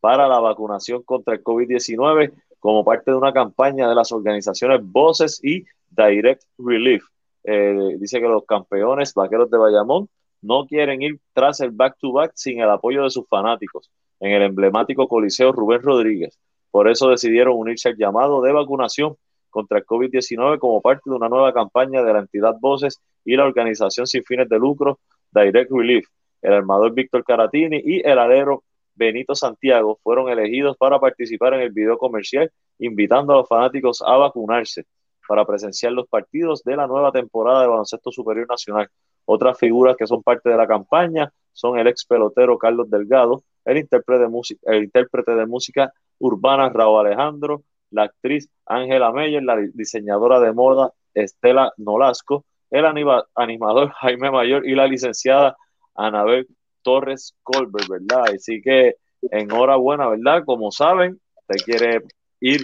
para la vacunación contra el COVID-19 como parte de una campaña de las organizaciones Voces y Direct Relief. Eh, dice que los campeones vaqueros de Bayamón no quieren ir tras el back-to-back sin el apoyo de sus fanáticos en el emblemático Coliseo Rubén Rodríguez. Por eso decidieron unirse al llamado de vacunación contra el COVID-19 como parte de una nueva campaña de la entidad Voces y la organización sin fines de lucro Direct Relief. El armador Víctor Caratini y el alero Benito Santiago fueron elegidos para participar en el video comercial invitando a los fanáticos a vacunarse. para presenciar los partidos de la nueva temporada de baloncesto superior nacional. Otras figuras que son parte de la campaña son el ex pelotero Carlos Delgado, el intérprete de música, el intérprete de música urbana Raúl Alejandro, la actriz Ángela Meyer, la diseñadora de moda Estela Nolasco, el animador (laughs) Jaime Mayor y la licenciada Anabel Torres Colbert, ¿verdad? Así que enhorabuena, ¿verdad? Como saben, usted quiere ir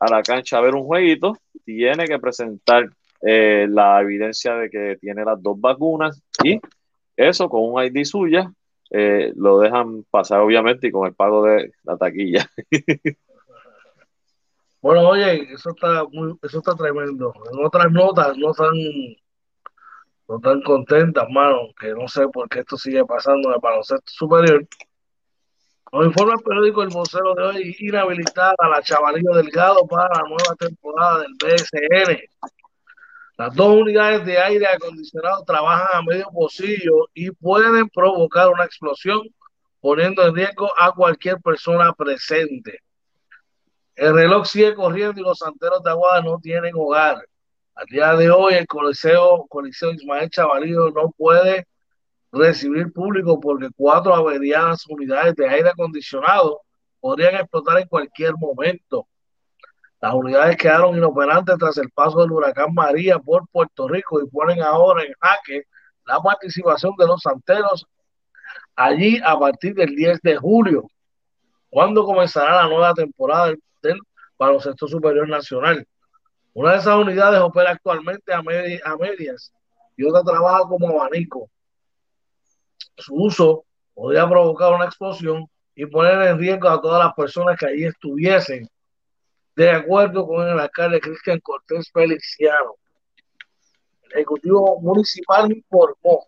a la cancha a ver un jueguito, tiene que presentar eh, la evidencia de que tiene las dos vacunas y eso con un ID suya eh, lo dejan pasar obviamente y con el pago de la taquilla. (laughs) Bueno, oye, eso está muy, eso está tremendo. En otras notas no están, no están contentas, mano, que no sé por qué esto sigue pasando en el baloncesto superior. Nos informa el periódico El Vocero de hoy inhabilitada a la Chavalillo Delgado para la nueva temporada del BSN. Las dos unidades de aire acondicionado trabajan a medio pocillo y pueden provocar una explosión poniendo en riesgo a cualquier persona presente. El reloj sigue corriendo y los santeros de Aguada no tienen hogar. Al día de hoy el Coliseo, Coliseo Ismael Chavalillo no puede recibir público porque cuatro averiadas unidades de aire acondicionado podrían explotar en cualquier momento. Las unidades quedaron inoperantes tras el paso del huracán María por Puerto Rico y ponen ahora en jaque la participación de los santeros allí a partir del 10 de julio, cuando comenzará la nueva temporada baloncesto superior nacional. Una de esas unidades opera actualmente a, a medias y otra trabaja como abanico su uso podría provocar una explosión y poner en riesgo a todas las personas que allí estuviesen, de acuerdo con el alcalde Cristian Cortés Feliciano. El Ejecutivo Municipal informó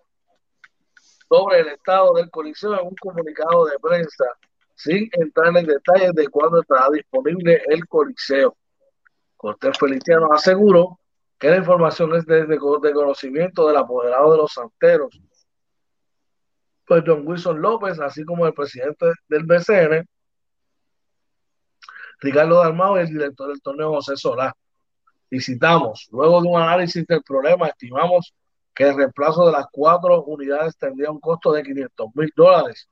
sobre el estado del Coliseo en un comunicado de prensa, sin entrar en detalles de cuándo estará disponible el Coliseo. Cortés Feliciano aseguró que la información es desde de conocimiento del apoderado de los santeros pues John Wilson López, así como el presidente del BCN, Ricardo Dalmao y el director del torneo José Solá. Visitamos, luego de un análisis del problema, estimamos que el reemplazo de las cuatro unidades tendría un costo de 500 mil dólares.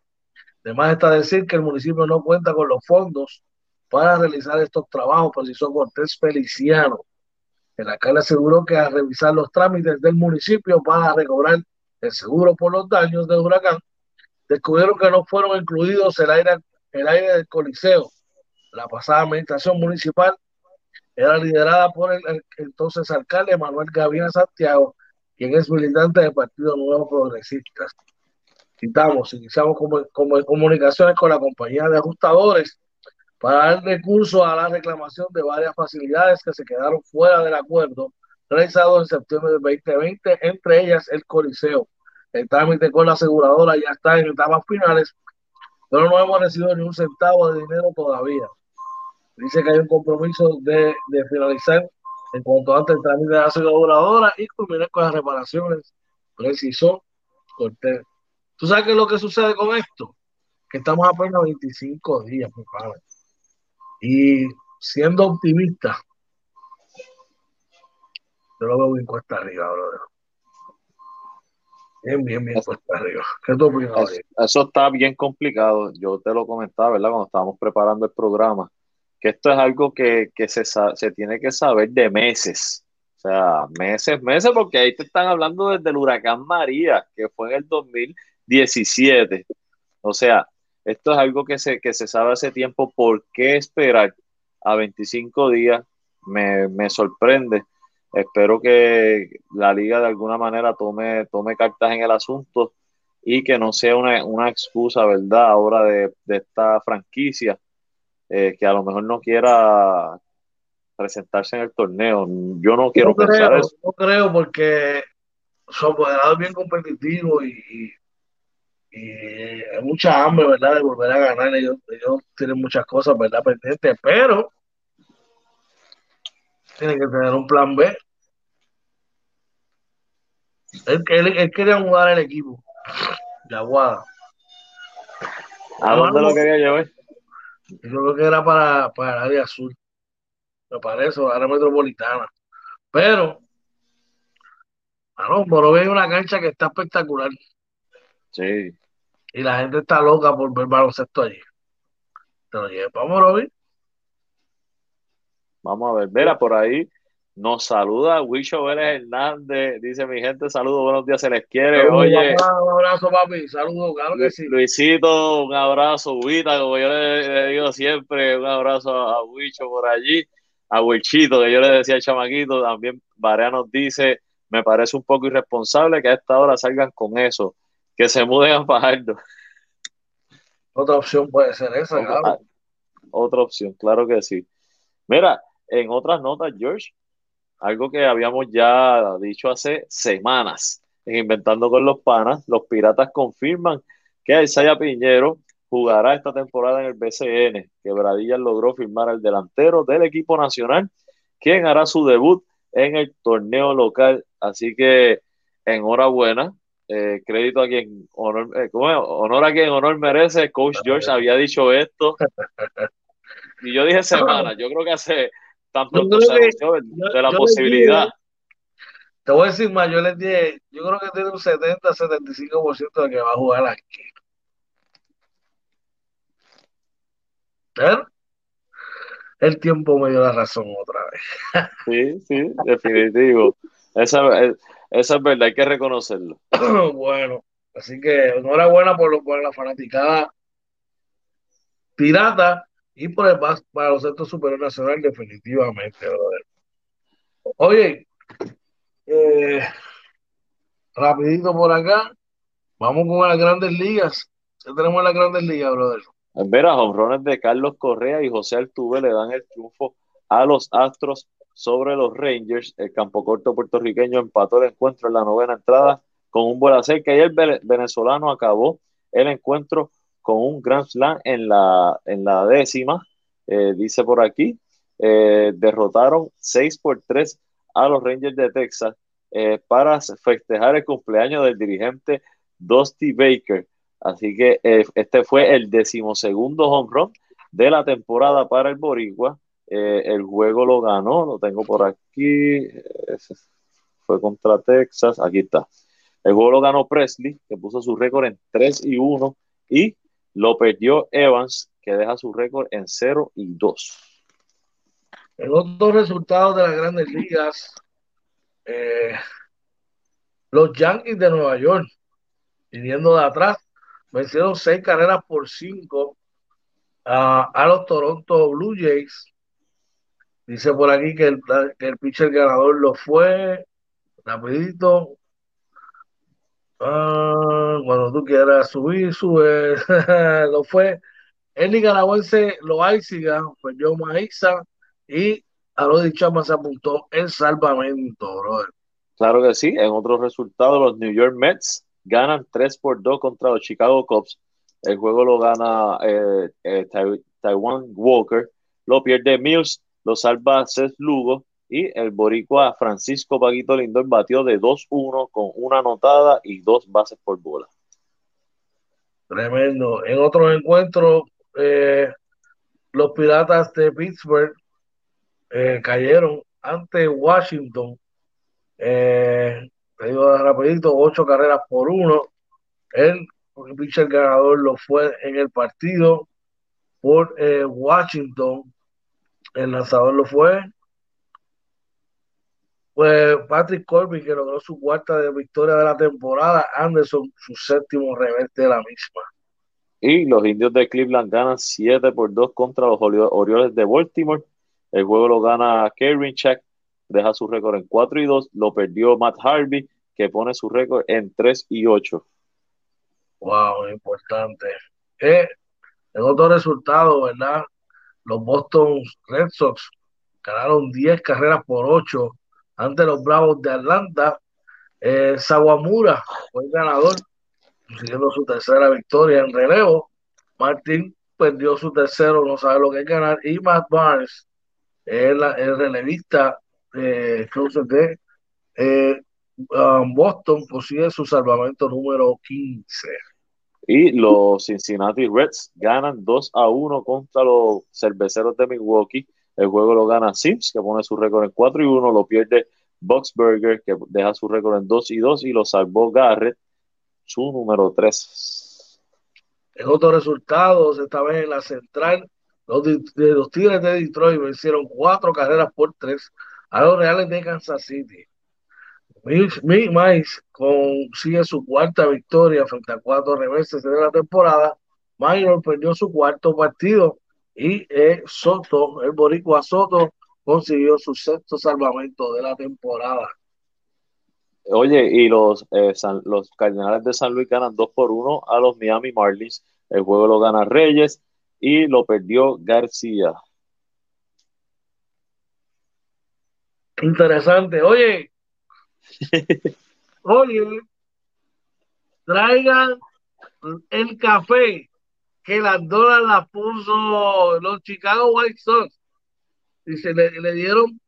Además está decir que el municipio no cuenta con los fondos para realizar estos trabajos, precisó Cortés Feliciano. El alcalde aseguró que al revisar los trámites del municipio para recobrar el seguro por los daños del huracán, descubrieron que no fueron incluidos el aire, el aire del Coliseo. La pasada administración municipal era liderada por el, entonces alcalde Manuel Gavina Santiago, quien es militante del Partido Nuevo Progresista. Citamos, iniciamos como, como comunicaciones con la compañía de ajustadores para dar recurso a la reclamación de varias facilidades que se quedaron fuera del acuerdo realizado en septiembre del 2020, entre ellas el Coliseo. El trámite con la aseguradora ya está en etapas finales, pero no hemos recibido ni un centavo de dinero todavía. Dice que hay un compromiso de, finalizar en cuanto antes el trámite de la aseguradora y culminar con las reparaciones, precisó Cortés. ¿Tú sabes qué es lo que sucede con esto? Que estamos apenas 25 días, mi padre. Y siendo optimista, yo lo veo bien cuesta arriba, brother. Bien, bien, bien cuesta arriba. ¿Qué tú opinas? Eso, está bien complicado. Yo te lo comentaba, ¿verdad? Cuando estábamos preparando el programa, que esto es algo que, se, se tiene que saber de meses. O sea, meses, meses, porque ahí te están hablando desde el huracán María, que fue en el 2017. O sea, esto es algo que se, que se sabe hace tiempo. ¿Por qué esperar a 25 días? Me, me sorprende Espero que la liga de alguna manera tome, tome cartas en el asunto y que no sea una, excusa, ¿verdad? Ahora de, esta franquicia eh, que a lo mejor no quiera presentarse en el torneo. Yo no quiero pensar eso. No creo porque su apoderado es bien competitivo y, hay mucha hambre, ¿verdad? De volver a ganar. Ellos, ellos tienen muchas cosas, ¿verdad? Pendientes, pero tiene que tener un plan B. Él, él, quería mudar el equipo de Aguada. ¿A dónde lo quería llevar? Yo creo que era para, para el área azul. Me parece, área metropolitana. Pero, bueno, Morovi es una cancha que está espectacular. Sí. Y la gente está loca por ver baloncesto allí. Te lo llevo para Morovi. Vamos a ver, mira, por ahí nos saluda Huicho Vélez Hernández, dice mi gente, saludos, buenos días, se les quiere. Oye, un abrazo, papi, saludos, claro que sí. Luisito, un abrazo, Huita, como yo le, digo siempre, un abrazo a Huicho por allí, a Huichito, que yo le decía al chamaquito, también Barea nos dice, me parece un poco irresponsable que a esta hora salgan con eso, que se muden a Fajardo. Otra opción puede ser esa, claro. Otra opción, claro que sí. Mira, en otras notas, George, algo que habíamos ya dicho hace semanas en Inventando con los Panas, los Piratas confirman que Isaiah Piñero jugará esta temporada en el BCN. Quebradillas logró firmar al delantero del equipo nacional, quien hará su debut en el torneo local. Así que enhorabuena. Eh, crédito a quien honor, eh, honor a quien honor merece. Coach George había dicho esto. (laughs) Y yo dije semana, yo creo que hace tan pronto se de la posibilidad. te voy a decir más, yo les dije, yo creo que tiene un 70-75% de que va a jugar aquí. Pero el tiempo me dio la razón otra vez. Sí, sí, definitivo. Esa, esa es verdad, hay que reconocerlo. (clears throat) bueno, así que enhorabuena por, lo, por la fanaticada pirata y por el para los centros superior nacional, definitivamente, brother. Oye, eh, rapidito por acá, vamos con las grandes ligas. ¿Qué tenemos en las grandes ligas, brother? Ver a honrones de Carlos Correa y José Altuve le dan el triunfo a los Astros sobre los Rangers. El campo corto puertorriqueño empató el encuentro en la novena entrada con un vuelo cerca y el venezolano acabó el encuentro con un Grand Slam en la, en la décima, eh, dice por aquí, eh, derrotaron 6 por 3 a los Rangers de Texas eh, para festejar el cumpleaños del dirigente Dusty Baker. Así que este fue el decimosegundo home run de la temporada para el Boricua. El juego lo ganó, lo tengo por aquí, fue contra Texas, aquí está. El juego lo ganó Presley, que puso su récord en 3 y 1, y lo perdió Evans, que deja su récord en 0 y 2. En otros resultados de las grandes ligas, eh, los Yankees de Nueva York, viniendo de atrás, vencieron seis carreras por cinco a, los Toronto Blue Jays. Dice por aquí que el, que el pitcher ganador lo fue, rapidito, Ah, cuando tú quieras subir, sube. (laughs) lo fue el nicaragüense Loaiziga, fue Joe Maiza y a lo dicho más se apuntó el salvamento, brother. Claro que sí. En otros resultados, los New York Mets ganan 3 por 2 contra los Chicago Cubs. El juego lo gana eh, eh, Taiwan Walker, lo pierde Mills, lo salva Seth Lugo y el boricua Francisco Paguito Lindor batió de 2-1 con una anotada y dos bases por bola. Tremendo. En otros encuentros, eh, los Piratas de Pittsburgh eh, cayeron ante Washington. Eh, te digo rapidito, ocho carreras por uno. El, pitcher ganador lo fue en el partido por Washington. El lanzador lo fue pues Patrick Corbin, que logró su cuarta de victoria de la temporada, Anderson su séptimo reverte de la misma. Y los indios de Cleveland ganan 7 por 2 contra los Orioles de Baltimore. El juego lo gana Kevin Check, deja su récord en 4 y 2. Lo perdió Matt Harvey, que pone su récord en 3 y 8. Wow, importante. Eh, en otro resultado, ¿verdad? Los Boston Red Sox ganaron 10 carreras por 8 ante los Bravos de Atlanta. Eh, Sawamura fue el ganador, consiguiendo su tercera victoria en relevo. Martín perdió su tercero, no sabe lo que es ganar. Y Matt Barnes, el, el relevista eh, de eh, um, Boston, consigue su salvamento número 15. Y los Cincinnati Reds ganan 2 a 1 contra los cerveceros de Milwaukee. El juego lo gana Sims, que pone su récord en 4 y 1, lo pierde Boxberger, que deja su récord en 2 y 2, y lo salvó Garrett, su número 3. En otros resultados, esta vez en la central, los, de, los Tigres de Detroit vencieron cuatro carreras por tres a los Reales de Kansas City. Mick Mice consigue su cuarta victoria frente a cuatro reveses de la temporada. Minor perdió su cuarto partido y eh, Soto, el boricua Soto, consiguió su sexto salvamento de la temporada. Oye, y los, eh, los Cardenales de San Luis ganan 2 por 1 a los Miami Marlins. El juego lo gana Reyes y lo perdió García. Interesante. Oye, (laughs) oye, traigan el café que las dólares las puso los Chicago White Sox y se le, le dieron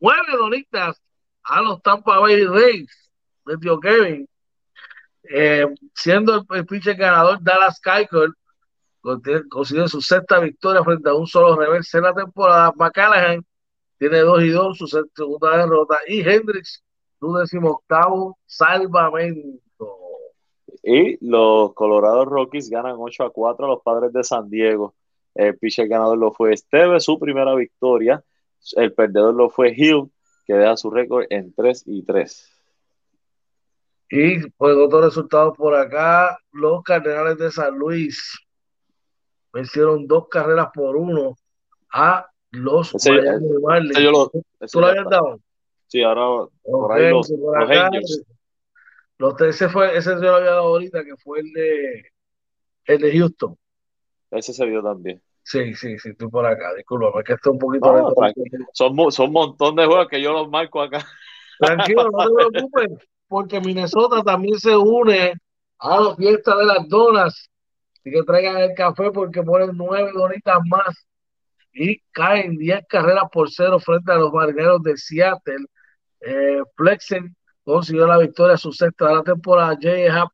nueve donitas a los Tampa Bay Rays de Tío Kevin, eh, siendo el, pitcher ganador Dallas Keuchel consiguió su sexta victoria frente a un solo reverse en la temporada. McCallaghan tiene dos y dos, su segunda derrota. Y Hendricks, su decimoctavo salvamento. Y los Colorado Rockies ganan 8 a 4 a los padres de San Diego. El pitcher ganador lo fue Esteve, su primera victoria. El perdedor lo fue Hill, que deja su récord en 3 y 3. Y pues otros resultados por acá, los Cardenales de San Luis vencieron dos carreras por uno a los ese, Miami Marlins. Lo, ¿Tú lo habías dado? Sí, ahora por ahí los, por los. Los, ese, fue, ese yo lo había dado ahorita, que fue el de, el de Houston. Ese se dio también. Sí, sí, sí, estoy por acá, disculpa, es que estoy un poquito... No, son, son un montón de juegos que yo los marco acá. Tranquilo, no te preocupes, porque Minnesota también se une a la fiesta de las donas y que traigan el café porque ponen nueve donitas más y caen diez carreras por cero frente a los marineros de Seattle. Eh, Flexen consiguió la victoria su sexta de la temporada. Jay Happ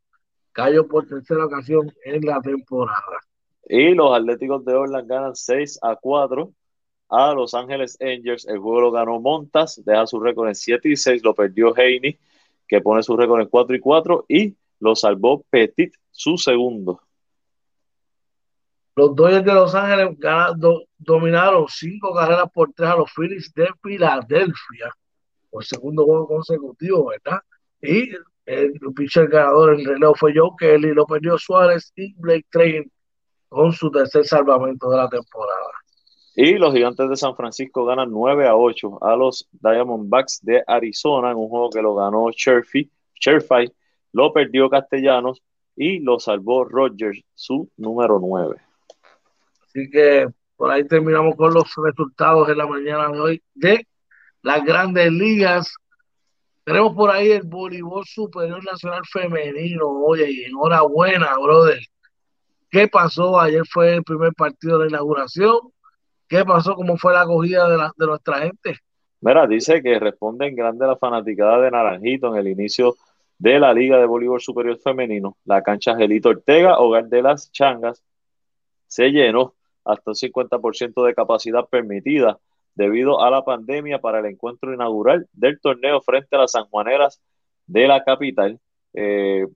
cayó por tercera ocasión en la temporada. Y los Atléticos de Orland ganan 6 a 4 a Los Ángeles Angels. El juego lo ganó Montas, deja su récord en 7 y 6, lo perdió Haney, que pone su récord en 4 y 4, y lo salvó Petit, su segundo. Los Dodgers de Los Ángeles dominaron cinco carreras por tres a los Phillies de Filadelfia por segundo juego consecutivo, ¿verdad? Y el, pitcher ganador, el reloj fue Joe Kelly, lo perdió Suárez y Blake Train con su tercer salvamento de la temporada. Y los gigantes de San Francisco ganan 9 a 8 a los Diamondbacks de Arizona en un juego que lo ganó Sherfy, Sherfy lo perdió Castellanos y lo salvó Rogers, su número 9. Así que por ahí terminamos con los resultados en la mañana de hoy de las grandes ligas. Tenemos por ahí el voleibol superior nacional femenino. Oye, enhorabuena, brother. ¿Qué pasó? Ayer fue el primer partido de la inauguración. ¿Qué pasó? ¿Cómo fue la acogida de, la, de nuestra gente? Mira, dice que responde en grande la fanaticada de Naranjito en el inicio de la Liga de Voleibol Superior Femenino. La cancha Gelito Ortega, hogar de las Changas, se llenó hasta un 50% de capacidad permitida debido a la pandemia para el encuentro inaugural del torneo frente a las sanjuaneras de la capital. Eh,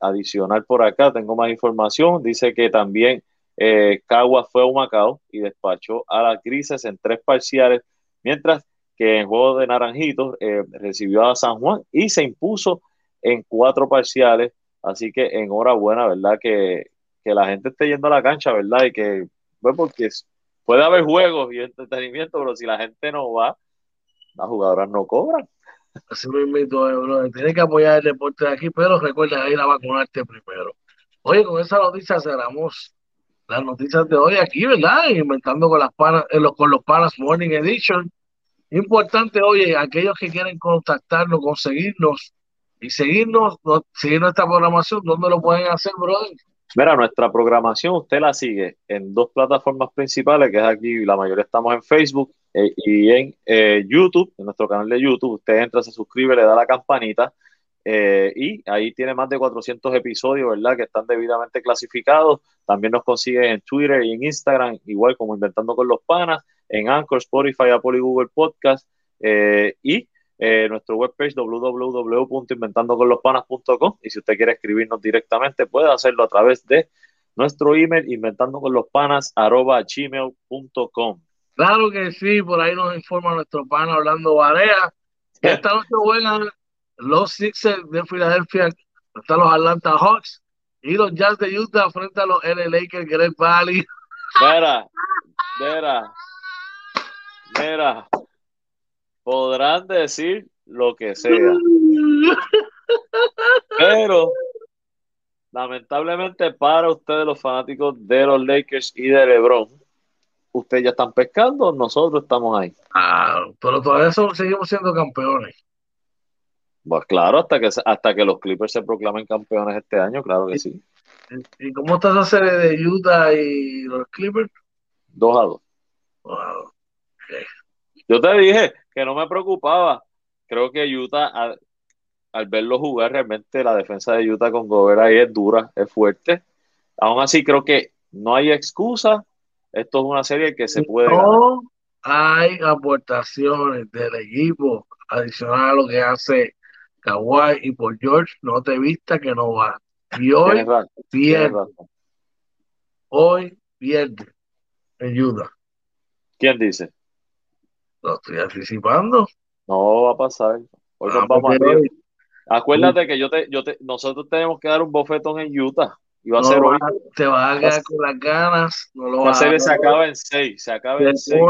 adicional por acá, tengo más información, dice que también eh, Cagua fue a Humacao y despachó a las grises en tres parciales, mientras que en juego de Naranjitos eh, recibió a San Juan y se impuso en cuatro parciales, así que enhorabuena, ¿verdad? Que, que la gente esté yendo a la cancha, ¿verdad? Y que pues porque puede haber juegos y entretenimiento, pero si la gente no va, las jugadoras no cobran. Así me invito, eh, bro. Tienes que apoyar el deporte de aquí, pero recuerda ir a vacunarte primero. Oye, con esa noticia cerramos las noticias de hoy aquí, ¿verdad? Inventando con las panas, eh, con los panas Morning Edition. Importante, oye, aquellos que quieren contactarnos, conseguirnos y seguirnos, seguir nuestra programación, ¿dónde lo pueden hacer, brother? Mira, nuestra programación usted la sigue en dos plataformas principales, que es aquí, la mayoría estamos en Facebook eh, y en eh, YouTube, en nuestro canal de YouTube. Usted entra, se suscribe, le da la campanita eh, y ahí tiene más de 400 episodios, ¿verdad? Que están debidamente clasificados. También nos consigue en Twitter y en Instagram, igual como Inventando con los Panas, en Anchor, Spotify, Apple y Google Podcast. y eh, nuestro webpage www.inventandoconlospanas.com y si usted quiere escribirnos directamente puede hacerlo a través de nuestro email inventandoconlospanas.gmail.com Claro que sí, por ahí nos informa nuestro pana Orlando Barea. Esta noche juegan los Sixers de Filadelfia, están los Atlanta Hawks y los Jazz de Utah frente a los LA Lakers Great Valley. Mira, mira, mira, podrán decir lo que sea, (laughs) pero lamentablemente para ustedes los fanáticos de los Lakers y de LeBron, ustedes ya están pescando, nosotros estamos ahí. Ah, pero todavía seguimos siendo campeones. Pues claro, hasta que hasta que los Clippers se proclamen campeones este año, claro que sí. ¿Y cómo está esa serie de Utah y los Clippers? Dos a dos. Wow. Yo te dije que no me preocupaba. Creo que Utah, al, al, verlo jugar, realmente la defensa de Utah con Gobert ahí es dura, es fuerte. Aún así, creo que no hay excusa esto es una serie que se puede. No hay aportaciones del equipo adicional a lo que hace Kawhi y por George, no te vista que no va. Y hoy pierde. Hoy pierde en Utah. ¿Quién dice? Lo estoy anticipando. No va a pasar. Hoy nos ah, vamos a Acuérdate que yo te, yo te, nosotros tenemos que dar un bofetón en Utah a ser hoy. Te vas a quedar con las ganas. No lo la serie se acaba en 6. Se acaba en 6.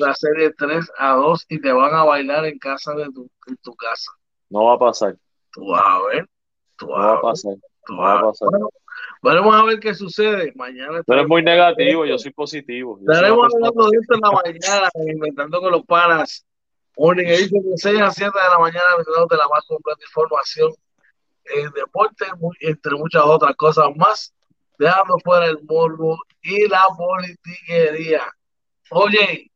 La serie 3 a 2 y te van a bailar en casa de tu, en tu casa. No va a pasar. Tú vas a ver. Tú vas no va a pasar. no va a pasar. Bueno, vamos a ver qué sucede mañana. Tú eres muy negativo, yo soy positivo. Estaremos hablando de esto en la mañana, inventando con los panas. Morning Edition de 6 a 7 de la mañana, de la más completa información el deporte, entre muchas otras cosas más, dejando fuera el morbo y la politiquería. Oye,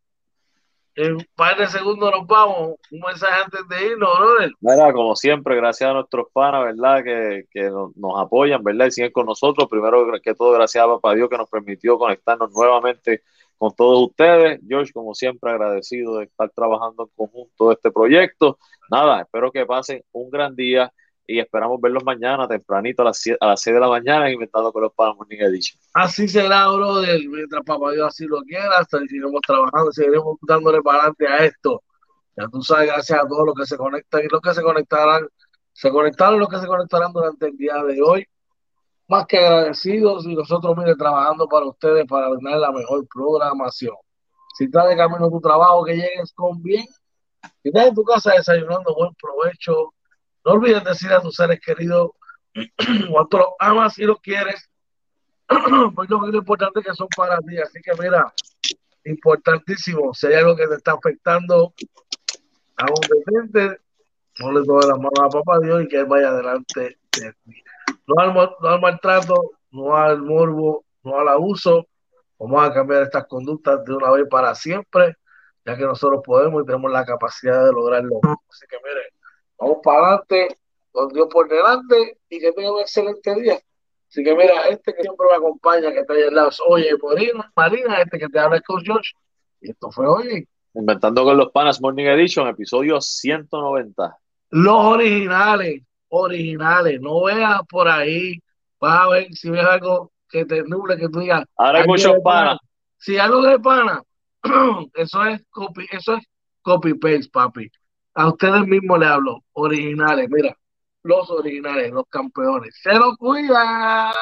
en un par de segundos nos vamos. Un mensaje antes de irnos, brother. Mira, como siempre, gracias a nuestros panas, ¿verdad? Que, que nos, apoyan, ¿verdad? Y siguen con nosotros. Primero que todo, gracias a Papá Dios que nos permitió conectarnos nuevamente con todos ustedes. George, como siempre, agradecido de estar trabajando en conjunto este proyecto. Nada, espero que pasen un gran día y esperamos verlos mañana tempranito a las 6, a las de la mañana inventando con los Panas Morning Edition. Así será, brother, mientras papá Dios así lo quiera, seguiremos trabajando, seguiremos dándole para adelante a esto. Ya tú sabes, gracias a todos los que se conectan y los que se conectarán, se conectaron los que se conectarán durante el día de hoy. Más que agradecidos y nosotros, mire, trabajando para ustedes para tener la mejor programación. Si estás de camino tu trabajo, que llegues con bien. Si estás en tu casa desayunando, buen provecho no olvides decir a tus seres queridos (clears throat) cuánto los amas y los quieres, (clears throat) pues lo importante que son para ti. Así que mira, importantísimo, si hay algo que te está afectando a un detente, no le doy la mano a papá Dios y que vaya adelante de ti. No al, no al maltrato, no al morbo, no al abuso. Vamos a cambiar estas conductas de una vez para siempre, ya que nosotros podemos y tenemos la capacidad de lograrlo. Así que mire, Vamos para adelante, con Dios por delante y que tenga un excelente día. Así que mira, este que siempre me acompaña, que está ahí al lado, oye, Marina, Marina, este que te habla con George. Y esto fue hoy. Inventando con los Panas Morning Edition, episodio 190. Los originales, originales. No veas por ahí, vas a ver si ves algo que te nuble, que tú digas. Ahora hay muchos panas. Si algo de pana, (clears throat) eso es copy, eso es copy paste, papi a ustedes mismos le hablo, originales, mira, los originales, los campeones. Se lo cuidan.